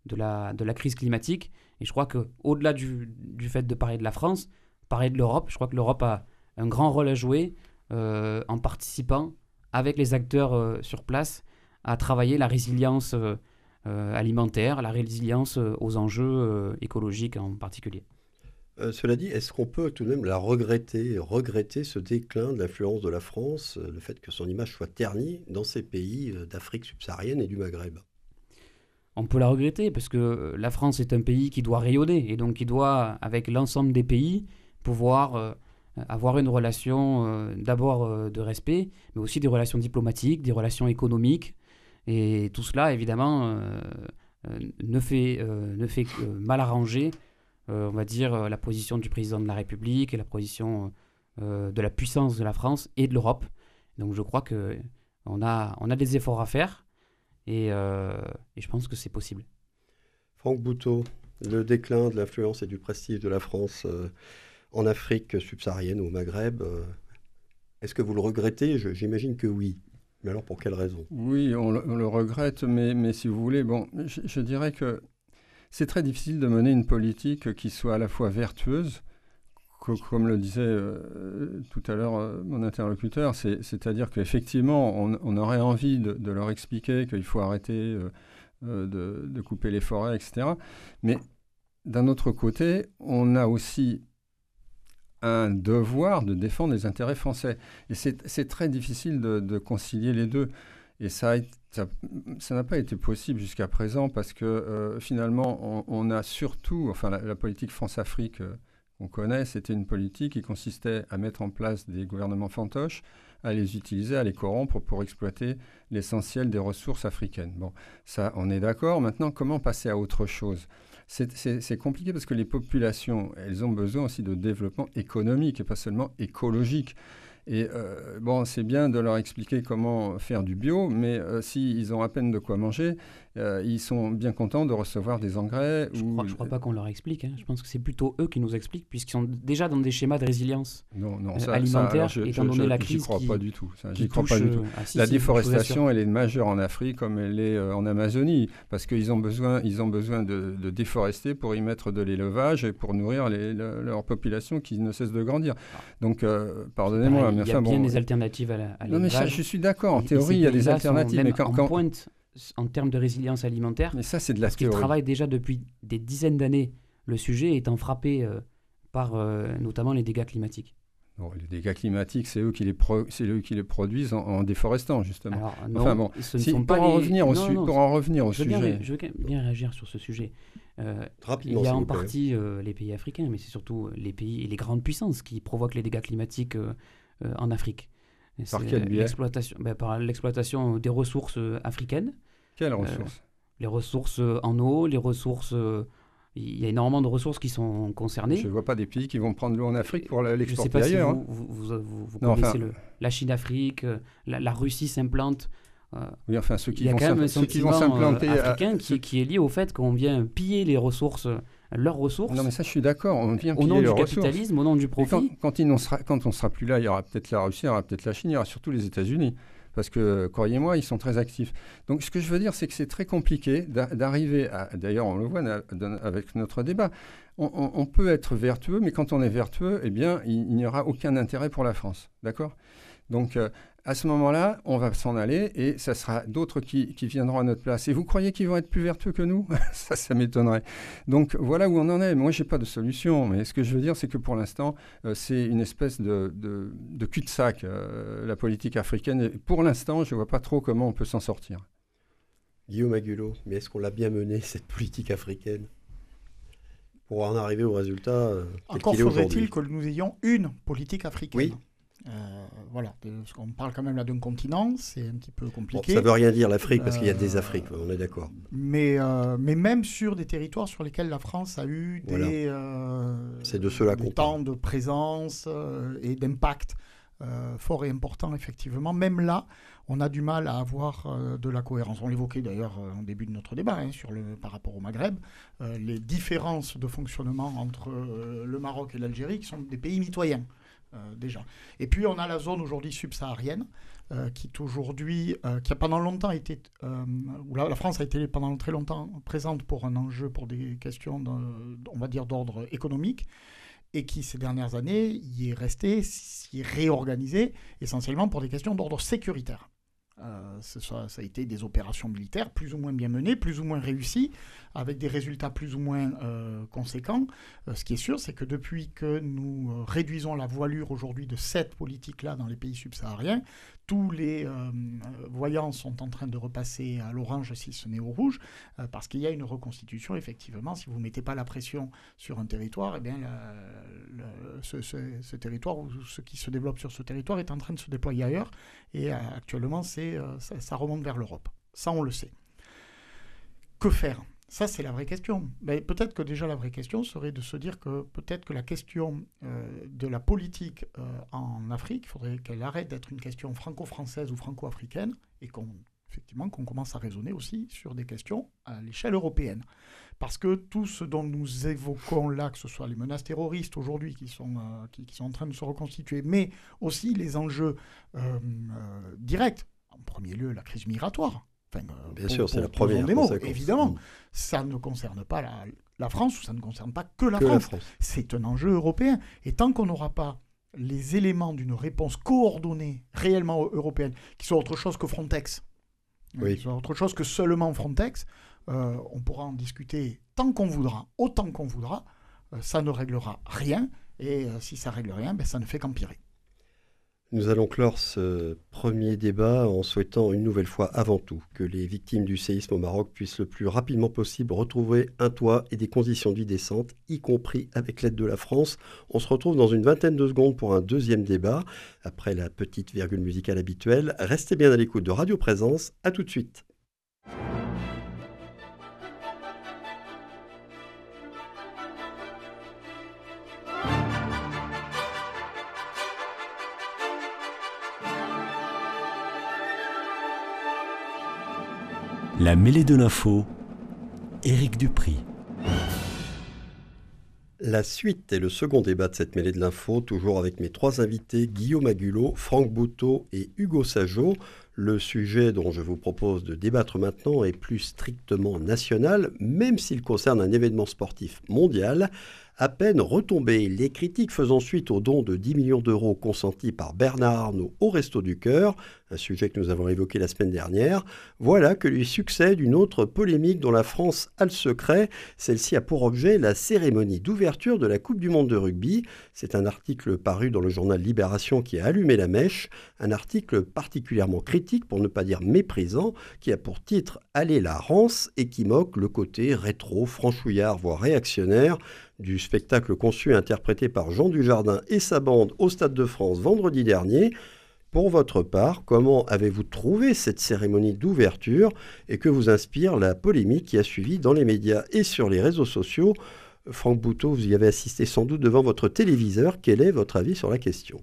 de, la, crise climatique. Et je crois qu'au-delà du, fait de parler de la France, parler de l'Europe, je crois que l'Europe a un grand rôle à jouer euh, en participant avec les acteurs euh, sur place à travailler la résilience euh, alimentaire, la résilience aux enjeux écologiques en particulier. cela dit, est-ce qu'on peut tout de même la regretter, regretter ce déclin de l'influence de la France, le fait que son image soit ternie dans ces pays d'Afrique subsaharienne et du Maghreb? On peut la regretter parce que euh, la France est un pays qui doit rayonner et donc qui doit, avec l'ensemble des pays, pouvoir euh, avoir une relation euh, d'abord de respect, mais aussi des relations diplomatiques, des relations économiques. Et tout cela, évidemment, ne fait, ne fait que mal arranger, on va dire, la position du président de la République et la position de la puissance de la France et de l'Europe. Donc je crois qu'on a, on a des efforts à faire. Euh, et, je pense que c'est possible. Franck Bouteau, le déclin de l'influence et du prestige de la France euh, en Afrique subsaharienne ou au Maghreb, euh, est-ce que vous le regrettez? J'imagine que oui. Mais alors pour quelle raison? Oui, on le, regrette, mais, mais, si vous voulez, bon, je dirais que c'est très difficile de mener une politique qui soit à la fois vertueuse comme le disait euh, tout à l'heure euh, mon interlocuteur, c'est-à-dire qu'effectivement, on, aurait envie de, leur expliquer qu'il faut arrêter euh, de, couper les forêts, etc. Mais d'un autre côté, on a aussi un devoir de défendre les intérêts français. Et c'est très difficile de, concilier les deux. Et ça n'a pas été possible jusqu'à présent parce que finalement, on, a surtout, enfin la politique France-Afrique on connaît, c'était une politique qui consistait à mettre en place des gouvernements fantoches, à les utiliser, à les corrompre pour exploiter l'essentiel des ressources africaines. Bon, ça, on est d'accord. Maintenant, comment passer à autre chose? C'est compliqué parce que les populations, elles ont besoin aussi de développement économique et pas seulement écologique. Et euh, bon, c'est bien de leur expliquer comment faire du bio, mais euh, s'ils ont à peine de quoi manger, euh, ils sont bien contents de recevoir des engrais. Je ne crois, pas qu'on leur explique. Hein. Je pense que c'est plutôt eux qui nous expliquent, puisqu'ils sont déjà dans des schémas de résilience non, non, ça, alimentaire, ça, étant donné la crise. crois pas du tout. J'y crois pas du tout. Ah, la déforestation, elle est majeure en Afrique comme elle est en Amazonie, parce qu'ils ont besoin, ils ont besoin de, déforester pour y mettre de l'élevage et pour nourrir leur population qui ne cesse de grandir. Donc, pardonnez-moi, il y a bien des alternatives à l'élevage. Non, mais je suis d'accord. En théorie, il y a des alternatives. Mais quand, en pointe en termes de résilience alimentaire. Mais ça, c'est de la parce théorie. travaillent déjà depuis des dizaines d'années le sujet étant frappé euh, par euh, notamment les dégâts climatiques. les dégâts climatiques, c'est eux, qui les eux qui les produisent en, déforestant, justement. Alors, enfin bon, ce ne sont pour, pas en revenir au pour en revenir au je sujet. je veux bien réagir sur ce sujet. Euh, il y a en partie euh, les pays africains, mais c'est surtout les pays et les grandes puissances qui provoquent les dégâts climatiques euh, en Afrique. Par quel biais ben, Par l'exploitation des ressources africaines. Quelles ressources? Les ressources en eau, les ressources il y a énormément de ressources qui sont concernées. Je ne vois pas des pays qui vont prendre l'eau en Afrique pour l'exporter ailleurs. Si vous, vous, vous, vous connaissez le, la Chine-Afrique, la, la, Russie s'implante euh, oui, enfin, ceux qui, il y a quand même un s'implanter africain qui, qui, est lié au fait qu'on vient piller les ressources, leurs ressources. Non, mais ça, je suis d'accord. On vient au nom du capitalisme, au nom du profit. Quand, quand, sera, quand on sera plus là, il y aura peut-être la Russie, il y aura peut-être la Chine, il y aura surtout les États-Unis. Parce que, croyez-moi, ils sont très actifs. Donc, ce que je veux dire, c'est que c'est très compliqué d'arriver à. D'ailleurs, on le voit avec notre débat. On, peut être vertueux, mais quand on est vertueux, eh bien, il, il n'y aura aucun intérêt pour la France. D'accord? Donc, euh, à ce moment-là, on va s'en aller et ça sera d'autres qui, viendront à notre place. Et vous croyez qu'ils vont être plus vertueux que nous? Ça, ça m'étonnerait. Donc voilà où on en est. Moi, je n'ai pas de solution. Mais ce que je veux dire, c'est que pour l'instant, euh, c'est une espèce de, cul-de-sac, euh, la politique africaine. Et pour l'instant, je ne vois pas trop comment on peut s'en sortir. Guillaume Agulot, mais est-ce qu'on l'a bien menée, cette politique africaine? Pour en arriver au résultat. Euh, Encore faudrait-il que nous ayons une politique africaine. Oui. Euh, voilà, on parle quand même là d'un continent, c'est un petit peu compliqué. ça ne veut rien dire l'Afrique parce qu'il y a des euh, Afriques, on est d'accord. Mais, euh, mais même sur des territoires sur lesquels la France a eu des, c'est de cela temps de présence et d'impact fort et important effectivement. Même là, on a du mal à avoir de la cohérence. On l'évoquait d'ailleurs en début de notre débat hein, sur le, par rapport au Maghreb, les différences de fonctionnement entre le Maroc et l'Algérie qui sont des pays mitoyens. Euh. Et puis on a la zone aujourd'hui subsaharienne, euh, qui est aujourd'hui, euh, qui a pendant longtemps été, où la, France a été pendant très longtemps présente pour un enjeu, pour des questions, on va dire d'ordre économique, et qui ces dernières années y est resté, s'y est réorganisé essentiellement pour des questions d'ordre sécuritaire. Ça, a été des opérations militaires plus ou moins bien menées, plus ou moins réussies, avec des résultats plus ou moins euh, conséquents. Euh, ce qui est sûr, c'est que depuis que nous euh, réduisons la voilure aujourd'hui de cette politique-là dans les pays subsahariens, tous les voyants sont en train de repasser à l'orange si ce n'est au rouge, parce qu'il y a une reconstitution, effectivement. Si vous ne mettez pas la pression sur un territoire, eh bien, ce, territoire ou ce qui se développe sur ce territoire est en train de se déployer ailleurs. Et actuellement, c'est, ça remonte vers l'Europe. Ça, on le sait. Que faire? Ça, c'est la vraie question. Mais peut-être que déjà la vraie question serait de se dire que peut-être que la question euh, de la politique euh, en Afrique, il faudrait qu'elle arrête d'être une question franco-française ou franco-africaine et qu'on effectivement qu'on commence à raisonner aussi sur des questions à l'échelle européenne. Parce que tout ce dont nous évoquons là, que ce soit les menaces terroristes aujourd'hui qui, sont euh, qui, qui, sont en train de se reconstituer, mais aussi les enjeux directs, en premier lieu la crise migratoire, euh, Bien sûr, c'est la première. Des mots, évidemment, mm. ça ne concerne pas la, France ou ça ne concerne pas que la France. C'est un enjeu européen. Et tant qu'on n'aura pas les éléments d'une réponse coordonnée, réellement européenne, qui soit autre chose que Frontex, qui soit autre chose que seulement Frontex, euh, on pourra en discuter tant qu'on voudra, autant qu'on voudra. Euh, ça ne réglera rien. Et si ça règle rien, ben, ça ne fait qu'empirer. Nous allons clore ce premier débat en souhaitant une nouvelle fois avant tout que les victimes du séisme au Maroc puissent le plus rapidement possible retrouver un toit et des conditions de vie décentes, y compris avec l'aide de la France. On se retrouve dans une vingtaine de secondes pour un deuxième débat, après la petite virgule musicale habituelle. Restez bien à l'écoute de Radio Présence, à tout de suite. La mêlée de l'info, Éric Dupri. La suite est le second débat de cette mêlée de l'info, toujours avec mes trois invités, Guillaume Agulot, Franck Bouteau et Hugo Sajot. Le sujet dont je vous propose de débattre maintenant est plus strictement national, même s'il concerne un événement sportif mondial. À peine retombée. Les critiques faisant suite au don de 10 millions d'euros consentis par Bernard Arnault au Resto du Cœur, un sujet que nous avons évoqué la semaine dernière, voilà que lui succède une autre polémique dont la France a le secret. Celle-ci a pour objet la cérémonie d'ouverture de la Coupe du Monde de rugby. C'est un article paru dans le journal Libération qui a allumé la mèche, un article particulièrement critique, pour ne pas dire méprisant, qui a pour titre Aller la rance et qui moque le côté rétro, franchouillard, voire réactionnaire du spectacle conçu et interprété par Jean Dujardin et sa bande au Stade de France vendredi dernier. Pour votre part, comment avez-vous trouvé cette cérémonie d'ouverture et que vous inspire la polémique qui a suivi dans les médias et sur les réseaux sociaux? Franck Bouteau, vous y avez assisté sans doute devant votre téléviseur. Quel est votre avis sur la question?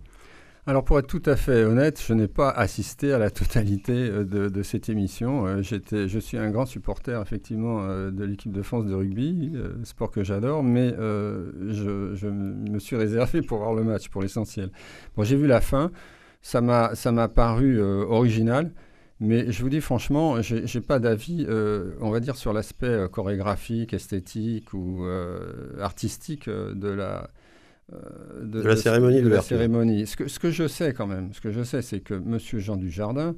Alors pour être tout à fait honnête, je n'ai pas assisté à la totalité euh, de, cette émission. Euh, je suis un grand supporter effectivement euh, de l'équipe de France de rugby, sport que j'adore, mais je, me suis réservé pour voir le match pour l'essentiel. Bon, j'ai vu la fin, ça m'a paru original. Mais je vous dis franchement, je n'ai pas d'avis, on va dire, sur l'aspect chorégraphique, esthétique ou artistique de la, euh, de, la cérémonie. De, la cérémonie. Ce que, ce que je sais quand même, ce que je sais, c'est que M. Jean Dujardin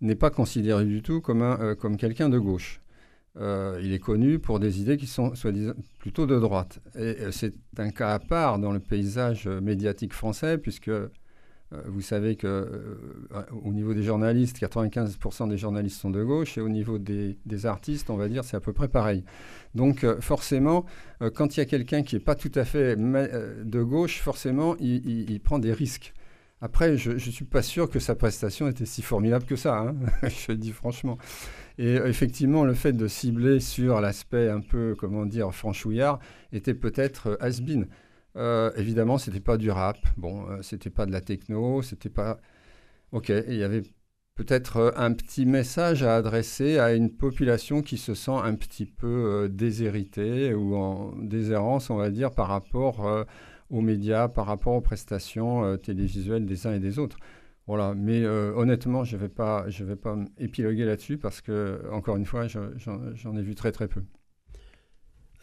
n'est pas considéré du tout comme, un, euh, comme quelqu'un de gauche. Euh, il est connu pour des idées qui sont soi-disant plutôt de droite. Et c'est un cas à part dans le paysage médiatique français, puisque vous savez que euh, au niveau des journalistes, 95% des journalistes sont de gauche, et au niveau des, artistes, on va dire, c'est à peu près pareil. Donc euh, forcément, quand il y a quelqu'un qui n'est pas tout à fait de gauche, forcément, il, prend des risques. Après, je ne suis pas sûr que sa prestation était si formidable que ça, hein je le dis franchement. Et effectivement, le fait de cibler sur l'aspect un peu, comment dire, franchouillard, était peut-être has-been. Euh, évidemment, c'était pas du rap. Bon, euh, c'était pas de la techno. C'était pas. Il y avait peut-être euh, un petit message à adresser à une population qui se sent un petit peu déshéritée ou en déshérence, on va dire, par rapport aux médias, par rapport aux prestations télévisuelles des uns et des autres. Voilà, mais honnêtement, je ne vais pas, je vais pas épiloguer là-dessus parce que, encore une fois, j'en ai vu très très peu.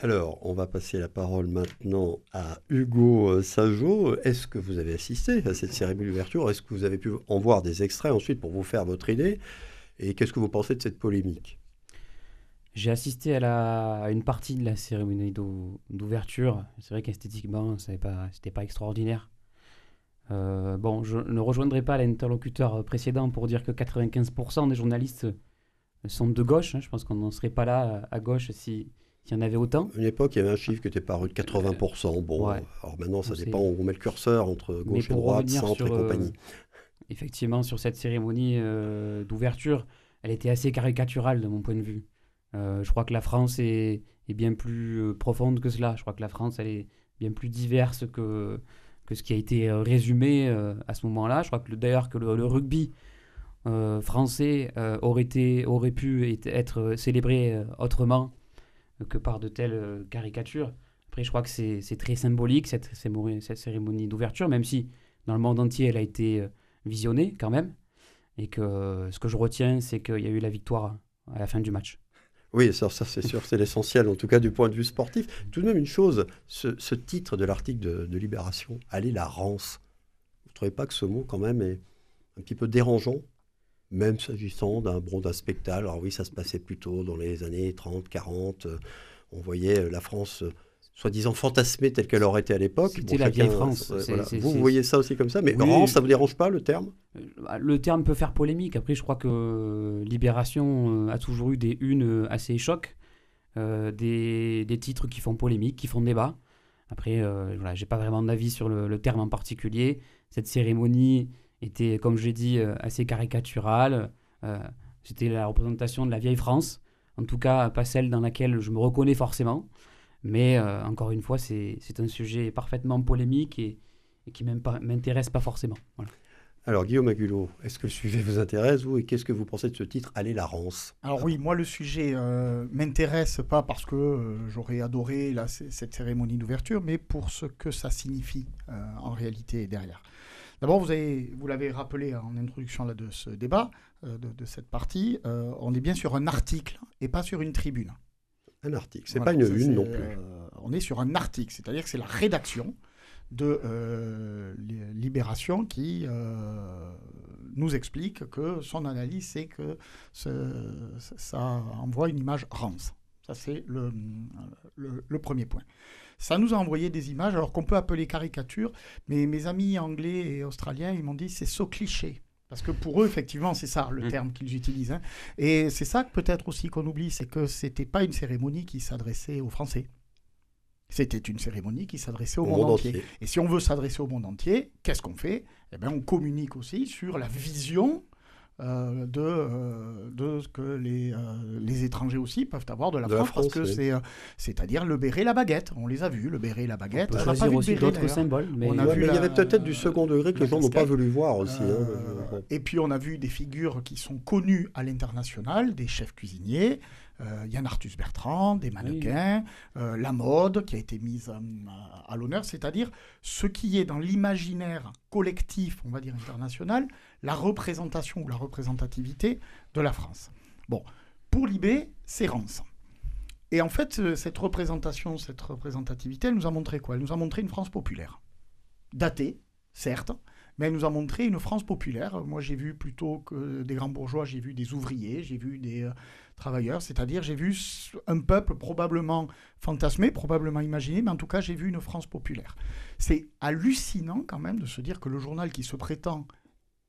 Alors, on va passer la parole maintenant à Hugo euh, Sajot. Est-ce que vous avez assisté à cette cérémonie d'ouverture? Est-ce que vous avez pu en voir des extraits ensuite pour vous faire votre idée? Et qu'est-ce que vous pensez de cette polémique? J'ai assisté à, une partie de la cérémonie d'ouverture. C'est vrai qu'esthétiquement, ce n'était pas, pas extraordinaire. Euh, bon, je ne rejoindrai pas l'interlocuteur précédent pour dire que 95% des journalistes sont de gauche. Hein. Je pense qu'on n'en serait pas là à gauche si il y en avait autant. À une époque, il y avait un chiffre qui était paru de 80%. Bon, alors maintenant, ça dépend où on met le curseur entre gauche et droite, centre et compagnie. Euh, effectivement, sur cette cérémonie euh, d'ouverture, elle était assez caricaturale de mon point de vue. Euh, je crois que la France est, est, bien plus profonde que cela. Je crois que la France, elle est bien plus diverse que, que ce qui a été résumé à ce moment-là. Je crois que d'ailleurs que le, rugby français aurait, été, aurait pu être célébré autrement que par de telles euh, caricatures. Après, je crois que c'est très symbolique, cette, cette cérémonie d'ouverture, même si dans le monde entier, elle a été euh, visionnée quand même. Et que euh, ce que je retiens, c'est qu'il y a eu la victoire à la fin du match. Oui, ça, c'est sûr, c'est l'essentiel, en tout cas du point de vue sportif. Tout de même, une chose, ce, titre de l'article de, de, Libération, Aller la rance, vous ne trouvez pas que ce mot, quand même, est un petit peu dérangeant? Même s'agissant d'un bon d'un spectacle. Alors oui, ça se passait plutôt dans les années 30, 40. Euh, on voyait euh, la France euh, soi-disant fantasmée telle qu'elle aurait été à l'époque. C'était la vieille France. Vous, voyez ça aussi comme ça, mais oui. ça vous dérange pas le terme? Bah, Le terme peut faire polémique. Après, je crois que Libération a toujours eu des unes assez chocs, des, des, titres qui font polémique, qui font débat. Après, voilà, j'ai pas vraiment d'avis sur le, le, terme en particulier. Cette cérémonie était, comme j'ai dit, euh, assez caricatural. Euh, c'était la représentation de la vieille France, en tout cas pas celle dans laquelle je me reconnais forcément. Mais euh, encore une fois, c'est un sujet parfaitement polémique et, qui ne m'intéresse pas forcément. Alors Guillaume Agulot, est-ce que le sujet vous intéresse, vous, et qu'est-ce que vous pensez de ce titre, Aller la Rance? Alors oui, moi le sujet euh, m'intéresse pas parce que j'aurais adoré cette cérémonie d'ouverture, mais pour ce que ça signifie en réalité derrière. D'abord, vous, avez, vous l'avez rappelé en introduction là, de ce débat, euh, de, cette partie, euh, on est bien sur un article et pas sur une tribune. Un article, c'est pas une une non plus. Euh, on est sur un article, c'est-à-dire que c'est la rédaction de Libération qui nous explique que son analyse, c'est que ça envoie une image rance. Ça, c'est le, le, premier point. Ça nous a envoyé des images, alors qu'on peut appeler caricatures, mais mes amis anglais et australiens, ils m'ont dit c'est so cliché. Parce que pour eux, effectivement, c'est ça le mm. terme qu'ils utilisent. Hein. Et c'est ça peut-être aussi qu'on oublie, c'est que c'était pas une cérémonie qui s'adressait aux Français. C'était une cérémonie qui s'adressait au, monde, entier. Et si on veut s'adresser au monde entier, qu'est-ce qu'on fait? Eh bien, on communique aussi sur la vision euh, de, euh, de ce que les, euh, les étrangers aussi peuvent avoir de la, France, parce que c'est c'est-à-dire le béret et la baguette. On les a vus, le béret et la baguette. On, choisir aussi d'autres symboles. Mais, il y avait peut-être du second degré que les gens n'ont pas voulu voir aussi. Hein, et puis on a vu des figures qui sont connues à l'international, des chefs cuisiniers. Yann Arthus Bertrand, des mannequins, la mode qui a été mise à l'honneur, c'est-à-dire ce qui est dans l'imaginaire collectif, on va dire international, la représentation ou la représentativité de la France. Bon, pour Libé, c'est Rance. Et en fait, euh, cette représentation, cette représentativité, elle nous a montré quoi? Elle nous a montré une France populaire. Datée, certes, mais elle nous a montré une France populaire. Moi, j'ai vu plutôt que des grands bourgeois, j'ai vu des ouvriers, j'ai vu des euh, travailleurs, c'est-à-dire j'ai vu un peuple probablement fantasmé, probablement imaginé, mais en tout cas, j'ai vu une France populaire. C'est hallucinant quand même de se dire que le journal qui se prétend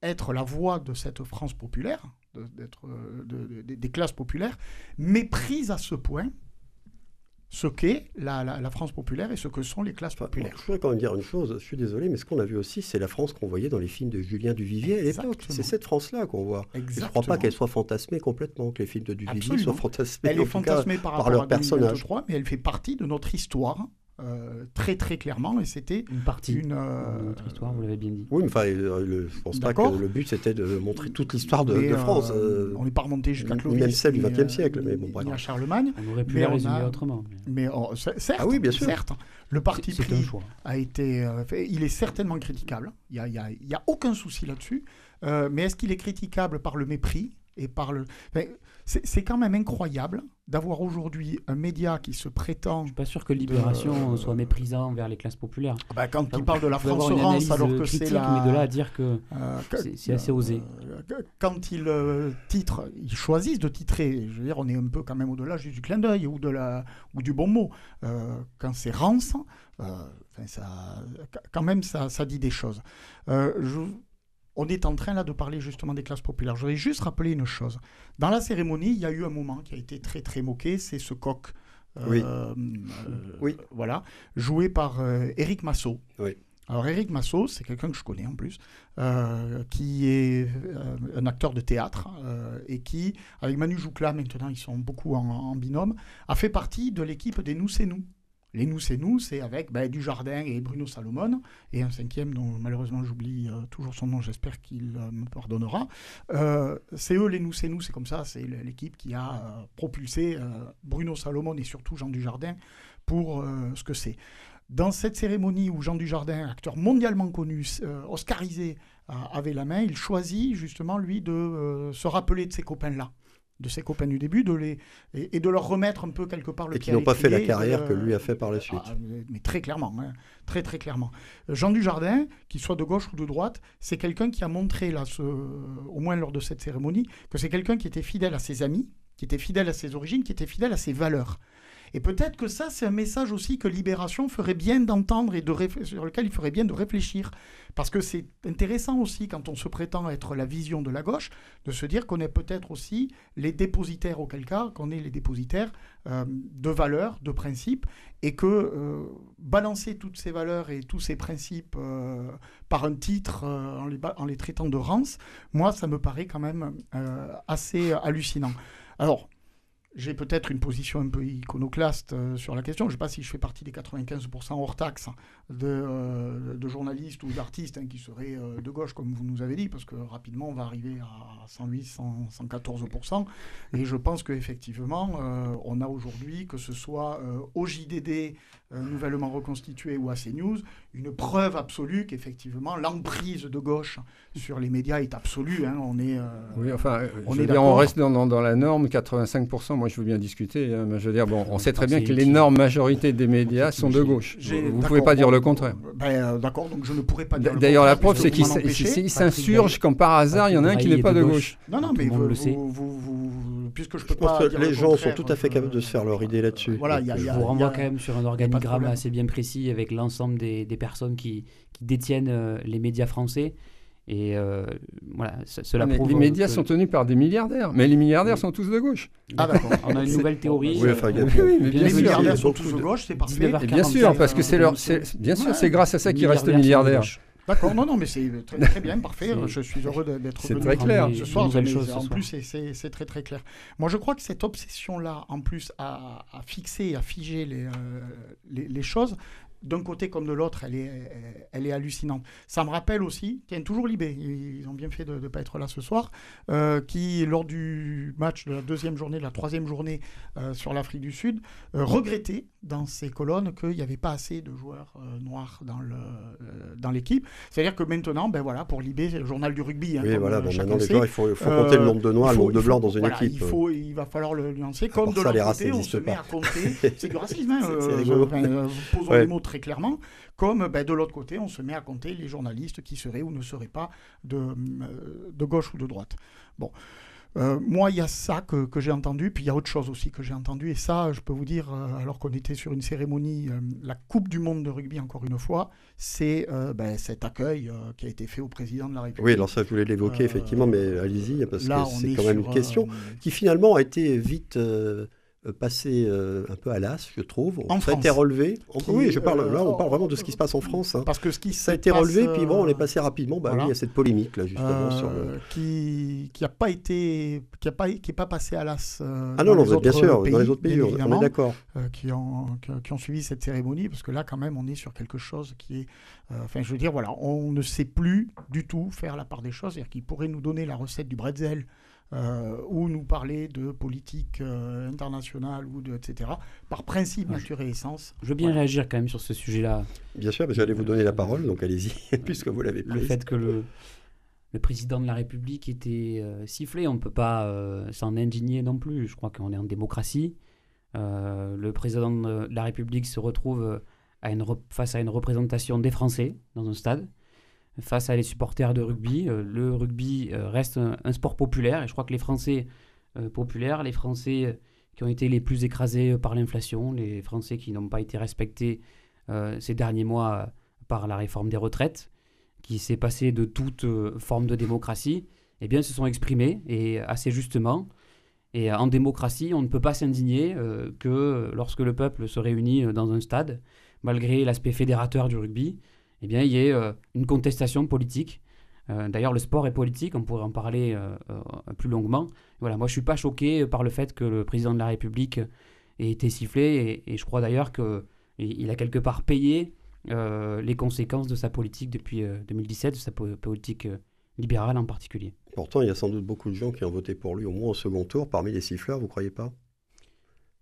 être la voix de cette France populaire, euh, des classes populaires, méprise à ce point ce qu'est la, France populaire et ce que sont les classes populaires. je voudrais quand même dire une chose, je suis désolé, mais ce qu'on a vu aussi, c'est la France qu'on voyait dans les films de Julien Duvivier à l'époque. C'est cette France-là qu'on voit. je ne crois pas qu'elle soit fantasmée complètement, que les films de Duvivier soient fantasmés. Elle est fantasmée par, rapport leur à personnage. mais elle fait partie de notre histoire euh, très très clairement et c'était une partie une, euh, notre histoire vous l'avez bien dit. Oui mais enfin euh, je pense pas que le but c'était de montrer toute l'histoire de, France on n'est pas remonté jusqu'à Clovis même celle du XXe siècle mais bon bref. à Charlemagne on aurait pu la résumer autrement mais, oh, certes ah oui bien sûr. certes le parti pris a été il est certainement critiquable il y a, il y a, aucun souci là-dessus mais est-ce qu'il est critiquable par le mépris et par le c'est quand même incroyable d'avoir aujourd'hui un média qui se prétend. Je suis pas sûr que Libération soit méprisant envers les classes populaires. Ah bah, quand il parle de la France alors que c'est la... mais de là à dire que euh, c'est assez osé. Euh, quand il euh, titre, ils choisissent de titrer. Je veux dire, on est un peu quand même au-delà du clin d'œil ou de la ou du bon mot. quand c'est rance, ça, quand même ça, ça dit des choses. je on est en train là de parler justement des classes populaires. Je voudrais juste rappeler une chose. Dans la cérémonie, il y a eu un moment qui a été très très moqué, c'est ce coq. Euh, oui. Euh, oui. Voilà, joué par euh, Éric Massot. Oui. Alors Éric Massot, c'est quelqu'un que je connais en plus, qui est un acteur de théâtre et qui, avec Manu Joucla maintenant, ils sont beaucoup en, en binôme, a fait partie de l'équipe des Nous c'est nous. Les Nous, c'est nous, c'est avec ben, Dujardin et Bruno Salomon, et un cinquième dont malheureusement j'oublie euh, toujours son nom, j'espère qu'il euh, me pardonnera. Euh, c'est eux, les Nous, c'est nous, c'est comme ça, c'est l'équipe qui a propulsé Bruno Salomon et surtout Jean Dujardin pour ce que c'est. Dans cette cérémonie où Jean Dujardin, acteur mondialement connu, oscarisé, avait la main, il choisit justement, lui, de se rappeler de ces copains-là de ses copains du début, de les, et, de leur remettre un peu quelque part le Et qui n'ont pas fait la carrière que lui a fait par la suite. Ah, mais, très clairement, hein, très très clairement. Jean Dujardin, qu'il soit de gauche ou de droite, c'est quelqu'un qui a montré, là, ce, au moins lors de cette cérémonie, que c'est quelqu'un qui était fidèle à ses amis, qui était fidèle à ses origines, qui était fidèle à ses valeurs. Et peut-être que ça, c'est un message aussi que Libération ferait bien d'entendre et de sur lequel il ferait bien de réfléchir. Parce que c'est intéressant aussi, quand on se prétend être la vision de la gauche, de se dire qu'on est peut-être aussi les dépositaires, auquel cas, qu'on est les dépositaires euh, de valeurs, de principes, et que euh, balancer toutes ces valeurs et tous ces principes euh, par un titre en les, en, les, traitant de rance, moi, ça me paraît quand même assez hallucinant. Alors, j'ai peut-être une position un peu iconoclaste euh, sur la question. Je ne sais pas si je fais partie des 95% hors taxe de, euh, de journalistes ou d'artistes hein, qui seraient euh, de gauche, comme vous nous avez dit, parce que rapidement, on va arriver à 108, 114%. Et je pense qu'effectivement, on a aujourd'hui, que ce soit au JDD, euh, nouvellement reconstitué ou à CNews, une preuve absolue qu'effectivement l'emprise de gauche sur les médias est absolue. Hein. On est, euh, oui, enfin, on, est on reste dans, dans, la norme 85%. Moi, je veux bien discuter. Hein, je veux dire, bon, on sait très bien que l'énorme majorité des médias sont de gauche. Vous ne pouvez pas dire le contraire. Ben, D'accord, donc je ne pourrais pas dire. D'ailleurs, la preuve, c'est qu'ils s'insurgent quand par hasard, il y en a un qui n'est pas de gauche. Non, non, mais vous, le sait. Puisque je peux pas. que les gens sont tout à fait capables de se faire leur idée là-dessus. Voilà, je vous renvoie quand même sur un organigramme assez bien précis avec l'ensemble des, personnes qui, détiennent euh, les médias français. Et euh, voilà, cela prouve Les médias sont tenus par des milliardaires, mais les milliardaires sont tous de gauche. Ah d'accord. On a une nouvelle théorie. Oui, mais bien les milliardaires sont tous de gauche, c'est parfait. bien sûr, parce que c'est leur, bien sûr, c'est grâce à ça qu'ils restent milliardaires. D'accord, non, non, mais c'est très, bien, parfait. Je suis heureux d'être C'est très clair. Ce soir, en plus, c'est très très clair. Moi, je crois que cette obsession-là, en plus, à, à, fixer, à figer les, euh, les, les choses, d'un côté comme de l'autre, elle est, elle est hallucinante. Ça me rappelle aussi, tiens, toujours Libé, ils ont bien fait de ne pas être là ce soir, euh, qui, lors du match de la deuxième journée, de la troisième journée euh, sur l'Afrique du Sud, euh, regrettait dans ses colonnes qu'il n'y avait pas assez de joueurs noirs dans l'équipe. Dans C'est-à-dire que maintenant, ben voilà, pour Libé, c'est le journal du rugby. Hein, oui, voilà, maintenant, les joueurs, il faut, compter le nombre de noirs, le nombre de blancs dans une équipe. Il, faut, il va falloir le nuancer. Comme de l'autre côté, on se met à compter. c'est du racisme, hein, posons les mots très clairement, comme ben, de l'autre côté, on se met à compter les journalistes qui seraient ou ne seraient pas de, euh, de gauche ou de droite. Bon. Euh, moi, il y a ça que, que j'ai entendu, puis il y a autre chose aussi que j'ai entendu, et ça, je peux vous dire, euh, alors qu'on était sur une cérémonie, la Coupe du Monde de rugby, encore une fois, c'est ben, cet accueil qui a été fait au président de la République. Oui, alors ça, je voulais l'évoquer, effectivement, mais allez-y, parce que c'est quand même une question qui finalement a été vite passé euh, un peu à l'as, je trouve. En ça a été relevé. oui, je parle, là, on parle vraiment de ce qui se passe en France. Hein. Parce que ce qui ça a été relevé, puis bon, on est passé rapidement. Bah, il y a cette polémique là, justement, sur le... Euh, qui qui a pas été, qui a pas, passé à l'as. ah non, non, bien sûr, dans les autres pays, on est d'accord. qui ont qui ont suivi cette cérémonie, parce que là, quand même, on est sur quelque chose qui est, enfin, je veux dire, voilà, on ne sait plus du tout faire la part des choses, c'est-à-dire qu'il pourrait nous donner la recette du bretzel euh, ou nous parler de politique euh, internationale, ou de, etc., par principe, nature et essence. Je veux bien réagir quand même sur ce sujet-là. Bien sûr, j'allais vous donner la parole, donc allez-y, puisque vous l'avez Le fait que le, le président de la République était euh, sifflé, on ne peut pas s'en indigner non plus. Je crois qu'on est en démocratie. le président de la République se retrouve à une face à une représentation des Français dans un stade face à les supporters de rugby. Euh, le rugby euh, reste un, sport populaire et je crois que les Français euh, populaires, les Français qui ont été les plus écrasés par l'inflation, les Français qui n'ont pas été respectés ces derniers mois par la réforme des retraites, qui s'est passé de toute forme de démocratie, eh se sont exprimés, et assez justement. Et en démocratie, on ne peut pas s'indigner que lorsque le peuple se réunit dans un stade, malgré l'aspect fédérateur du rugby, eh bien, il y ait euh, une contestation politique. Euh, d'ailleurs, le sport est politique, on pourrait en parler euh, plus longuement. Voilà, moi, je ne suis pas choqué par le fait que le président de la République ait été sifflé, et, je crois d'ailleurs qu'il a quelque part payé les conséquences de sa politique depuis 2017, de sa politique libérale en particulier. Pourtant, il y a sans doute beaucoup de gens qui ont voté pour lui, au moins au second tour, parmi les siffleurs, vous croyez pas?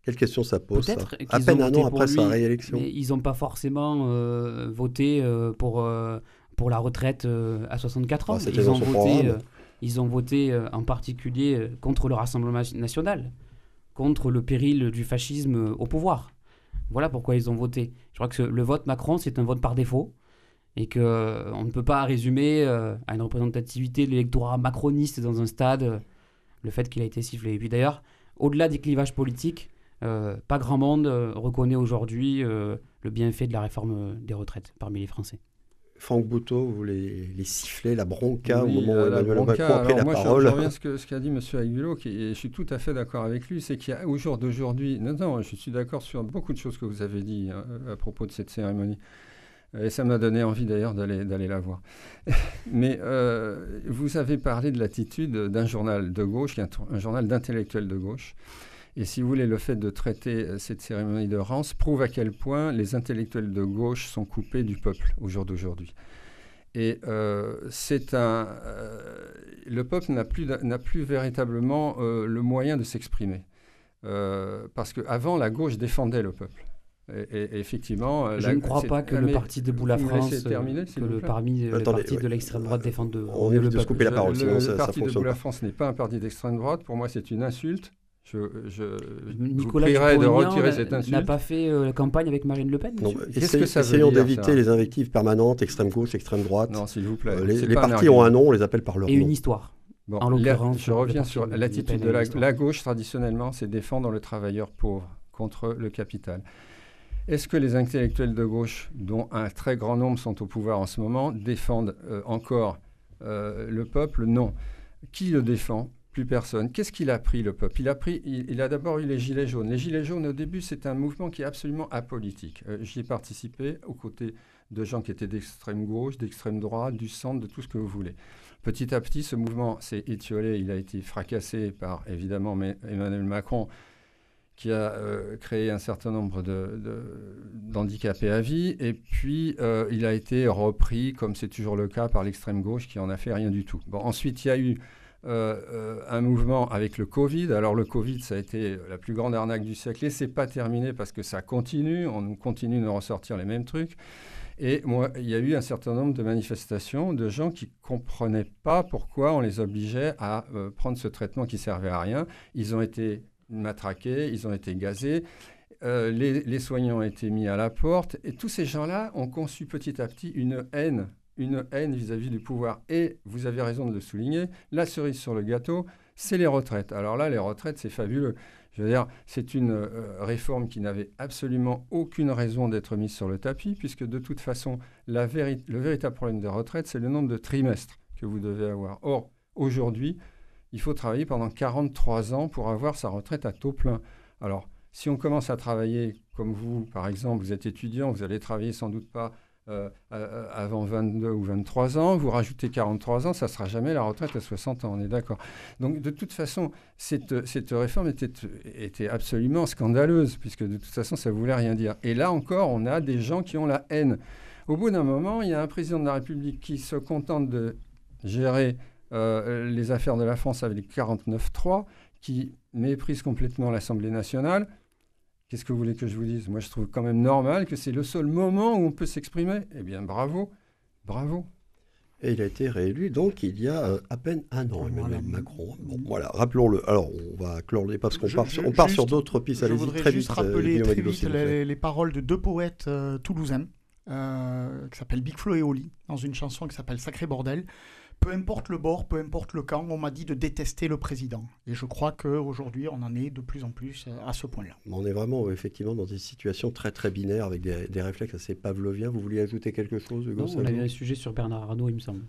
Quelle question ça pose ça À peine un an après sa réélection. ils n'ont pas forcément euh, voté euh, pour, euh, pour la retraite à 64 ans. Ah, ils, ont voté, ils, ont voté, en particulier contre le Rassemblement national, contre le péril du fascisme au pouvoir. Voilà pourquoi ils ont voté. Je crois que le vote Macron, c'est un vote par défaut et qu'on on ne peut pas résumer à une représentativité de l'électorat macroniste dans un stade le fait qu'il a été sifflé. Et puis d'ailleurs, au-delà des clivages politiques, pas grand monde euh, reconnaît aujourd'hui euh, le bienfait de la réforme des retraites parmi les Français. Franck Bouteau, vous les, les sifflez, la bronca au moment où Emmanuel Macron a pris la moi, parole. Je, reviens à ce qu'a dit M. Aguilot, qui, et je suis tout à fait d'accord avec lui, c'est qu'au jour d'aujourd'hui, non, non, je suis d'accord sur beaucoup de choses que vous avez dit hein, à propos de cette cérémonie. Et ça m'a donné envie d'ailleurs d'aller, d'aller la voir. Mais vous avez parlé de l'attitude d'un journal de gauche, un journal d'intellectuels de gauche, et si vous voulez, le fait de traiter euh, cette cérémonie de Rance prouve à quel point les intellectuels de gauche sont coupés du peuple au jour d'aujourd'hui. Et euh, c'est un, euh, le peuple n'a plus, n'a plus véritablement le moyen de s'exprimer. parce qu'avant, la gauche défendait le peuple. Et, effectivement, je ne crois pas que le parti de la France, terminer, que le, parmi le parti de l'extrême droite défende de, on est de se couper la parole. Le, sinon ça, le parti de la France n'est pas un parti d'extrême droite. Pour moi, c'est une insulte. Je, je Nicolas vous de retirer cette insulte. n'a pas fait euh, campagne avec Marine Le Pen que ça Essayons d'éviter les invectives permanentes, extrême gauche, extrême droite. Non, s'il vous plaît. Euh, les, les partis ont un nom, on les appelle par leur Et nom. une histoire. Bon, en l'occurrence, je reviens sur l'attitude de la, la, gauche traditionnellement, c'est défendre le travailleur pauvre contre le capital. Est-ce que les intellectuels de gauche, dont un très grand nombre sont au pouvoir en ce moment, défendent euh, encore euh, le peuple? Non. Qui le défend? Plus personne. Qu'est-ce qu'il a pris, le peuple? Il a, pris, il, a d'abord eu les Gilets jaunes. Les Gilets jaunes, au début, c'est un mouvement qui est absolument apolitique. Euh, j'y ai participé aux côtés de gens qui étaient d'extrême gauche, d'extrême droite, du centre, de tout ce que vous voulez. Petit à petit, ce mouvement s'est étiolé, il a été fracassé par, évidemment, Emmanuel Macron, qui a euh, créé un certain nombre d'handicapés de, à vie, et puis euh, il a été repris, comme c'est toujours le cas, par l'extrême gauche, qui en a fait rien du tout. Bon, ensuite, il y a eu euh, un mouvement avec le Covid. Alors le Covid, ça a été la plus grande arnaque du siècle, et c'est pas terminé parce que ça continue, on continue de ressortir les mêmes trucs. Et moi, il y a eu un certain nombre de manifestations de gens qui comprenaient pas pourquoi on les obligeait à prendre ce traitement qui servait à rien. Ils ont été matraqués, ils ont été gazés. Euh, les, soignants ont été mis à la porte. Et tous ces gens-là ont conçu petit à petit une haine, une haine vis-à-vis du pouvoir. Et vous avez raison de le souligner, la cerise sur le gâteau, c'est les retraites. Alors là, les retraites, c'est fabuleux. Je veux dire, c'est une euh, réforme qui n'avait absolument aucune raison d'être mise sur le tapis, puisque de toute façon, le véritable problème des retraites, c'est le nombre de trimestres que vous devez avoir. Or, aujourd'hui, il faut travailler pendant 43 ans pour avoir sa retraite à taux plein. Alors, si on commence à travailler comme vous, par exemple, vous êtes étudiant, vous allez travailler sans doute pas euh, avant 22 ou 23 ans, vous rajoutez 43 ans, ça ne sera jamais la retraite à 60 ans, on est d'accord. Donc de toute façon, cette, réforme était, était, absolument scandaleuse, puisque de toute façon, ça ne voulait rien dire. Et là encore, on a des gens qui ont la haine. Au bout d'un moment, il y a un président de la République qui se contente de gérer euh, les affaires de la France avec 49-3, qui méprise complètement l'Assemblée nationale. Qu'est-ce que vous voulez que je vous dise? Moi, je trouve quand même normal que c'est le seul moment où on peut s'exprimer. Eh bien, bravo, bravo. Et il a été réélu donc il y a euh, à peine un an, Emmanuel Macron. Bon, voilà, rappelons-le. Alors, on va clore les parce qu'on part, on part sur d'autres pistes. Je voudrais très juste vite, euh, rappeler très vite les, les, paroles de deux poètes toulousains qui s'appellent Big Flo et Oli dans une chanson qui s'appelle Sacré Bordel peu importe le bord, peu importe le camp, on m'a dit de détester le président. Et je crois qu'aujourd'hui, on en est de plus en plus à ce point-là. On est vraiment effectivement dans des situations très très binaires avec des, réflexes assez pavloviens. Vous vouliez ajouter quelque chose, Hugo Non, on avait un sujet sur Bernard Arnault, il me semble.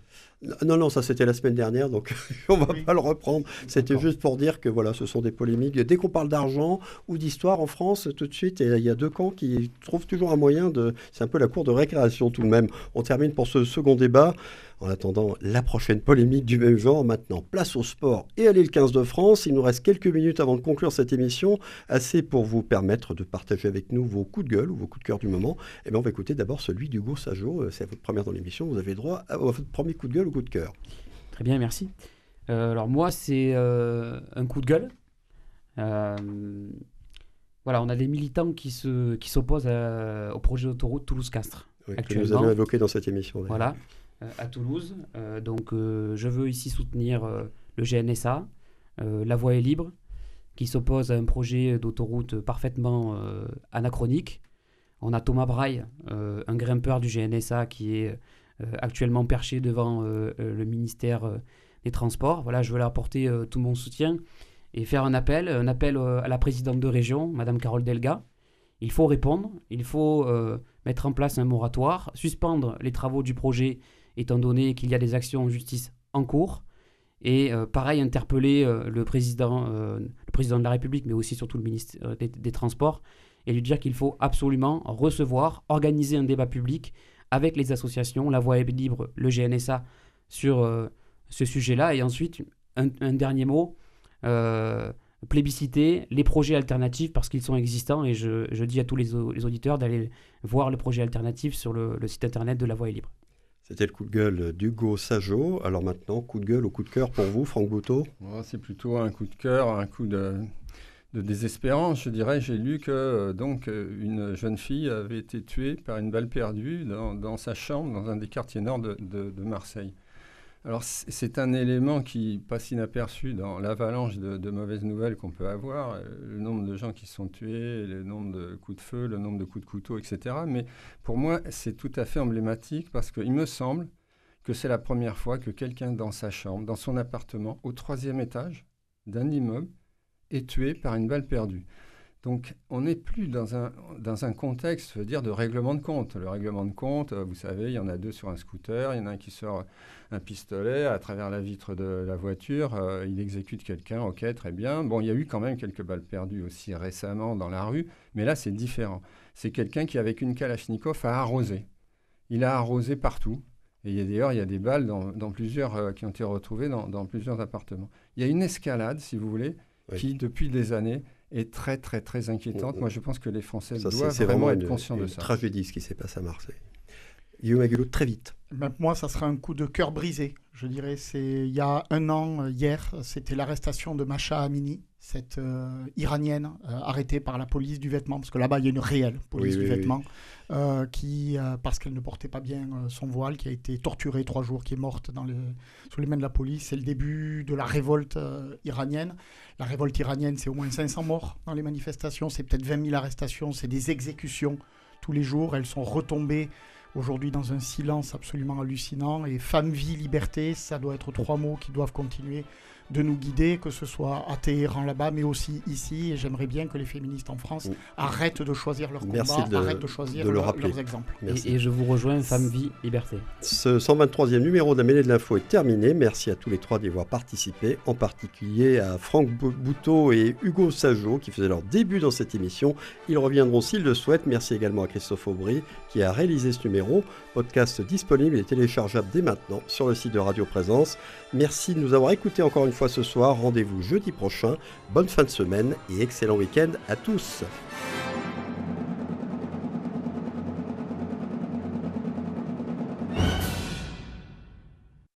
Non, non, ça c'était la semaine dernière, donc on va pas le reprendre. C'était juste pour dire que voilà, ce sont des polémiques. Dès qu'on parle d'argent ou d'histoire en France, tout de suite, il y a deux camps qui trouvent toujours un moyen de... C'est un peu la cour de récréation tout de même. On termine pour ce second débat. En attendant la prochaine polémique du même genre, maintenant, place au sport et allez le 15 de France. Il nous reste quelques minutes avant de conclure cette émission, assez pour vous permettre de partager avec nous vos coups de gueule ou vos coups de cœur du moment. Eh bien, on va écouter d'abord celui d'Hugo Sajo. Euh, c'est votre première dans l'émission. Vous avez droit à votre premier coup de gueule ou coup de cœur. Très bien, merci. Euh, alors moi, c'est euh, un coup de gueule. voilà, on a des militants qui se qui s'opposent au projet d'autoroute Toulouse-Castres. que nous avons évoqué dans cette émission. Voilà. Euh, à Toulouse. Euh, donc euh, je veux ici soutenir le GNSA, La Voie est libre, qui s'oppose à un projet d'autoroute parfaitement anachronique. On a Thomas Braille, un grimpeur du GNSA qui est actuellement perché devant le ministère des Transports. Voilà, je veux leur apporter tout mon soutien et faire un appel, un appel à la présidente de région, Madame Carole Delga. Il faut répondre, il faut mettre en place un moratoire, suspendre les travaux du projet étant donné qu'il y a des actions en justice en cours. Et euh, pareil, interpeller euh, le, président, euh, le président de la République, mais aussi surtout le ministre des, Transports, et lui dire qu'il faut absolument recevoir, organiser un débat public avec les associations, la Voix est libre, le GNSA, sur ce sujet-là. Et ensuite, un, dernier mot, plébisciter les projets alternatifs parce qu'ils sont existants. Et je, dis à tous les, auditeurs d'aller voir le projet alternatif sur le, le site internet de la Voix est libre. C'était le coup de gueule d'Hugo Sajo. Alors maintenant, coup de gueule ou coup de cœur pour vous, Franck Bouteau C'est plutôt un coup de cœur, un coup de, de désespérance, je dirais, j'ai lu que euh, donc euh, une jeune fille avait été tuée par une balle perdue dans, sa chambre dans un des quartiers nord de, Marseille. Alors c'est un élément qui passe inaperçu dans l'avalanche de, mauvaises nouvelles qu'on peut avoir, euh, le nombre de gens qui sont tués, le nombre de coups de feu, le nombre de coups de couteau, etc. Mais pour moi, c'est tout à fait emblématique parce qu'il me semble que c'est la première fois que quelqu'un dans sa chambre, dans son appartement, au troisième étage d'un immeuble, est tué par une balle perdue. Donc on n'est plus dans un, dans un contexte, veux dire, de règlement de compte. Le règlement de compte, vous savez, il y en a deux sur un scooter, il y en a un qui sort un pistolet à travers la vitre de la voiture, euh, il exécute quelqu'un, ok, très bien. Bon, il y a eu quand même quelques balles perdues aussi récemment dans la rue, mais là c'est différent. C'est quelqu'un qui, avec une Kalachnikov, a arrosé. Il a arrosé partout. Et d'ailleurs, il y a des balles dans, plusieurs, euh, qui ont été retrouvées dans, dans plusieurs appartements. Il y a une escalade, si vous voulez, qui, depuis des années, est très, très, très inquiétante. Moi, je pense que les Français doivent vraiment, être conscients de ça. C'est tragédie ce qui s'est passé à Marseille. Guillaume très vite. moi, ça sera un coup de cœur brisé. Je dirais, c'est il y a un an, euh, hier, c'était l'arrestation de Macha Amini, cette euh, Iranienne euh, arrêtée par la police du vêtement, parce que là-bas, il y a une réelle police du vêtement, qui, parce qu'elle ne portait pas bien son voile, qui a été torturée trois jours, qui est morte dans les, sous les mains de la police. C'est le début de la révolte iranienne. La révolte iranienne, c'est au moins 500 morts dans les manifestations, c'est peut-être 20 000 arrestations, c'est des exécutions tous les jours. Elles sont retombées aujourd'hui dans un silence absolument hallucinant. Et femme, vie, liberté, ça doit être trois mots qui doivent continuer de nous guider, que ce soit à Téhéran là-bas, mais aussi ici. Et j'aimerais bien que les féministes en France arrêtent de choisir leur combat, arrêtent de choisir de leurs exemples. Et, je vous rejoins, femme, vie, liberté. Ce 123e numéro de la Mêlée de l'Info est terminé. Merci à tous les trois d'y avoir participé, en particulier à Franck Bouteau et Hugo Sajot qui faisaient leur début dans cette émission. Ils reviendront s'ils le souhaitent. Merci également à Christophe Aubry qui a réalisé ce numéro. Podcast disponible et téléchargeable dès maintenant sur le site de Radio Présence. Merci de nous avoir écoutés encore une fois ce soir. Rendez-vous jeudi prochain. Bonne fin de semaine et excellent week-end à tous.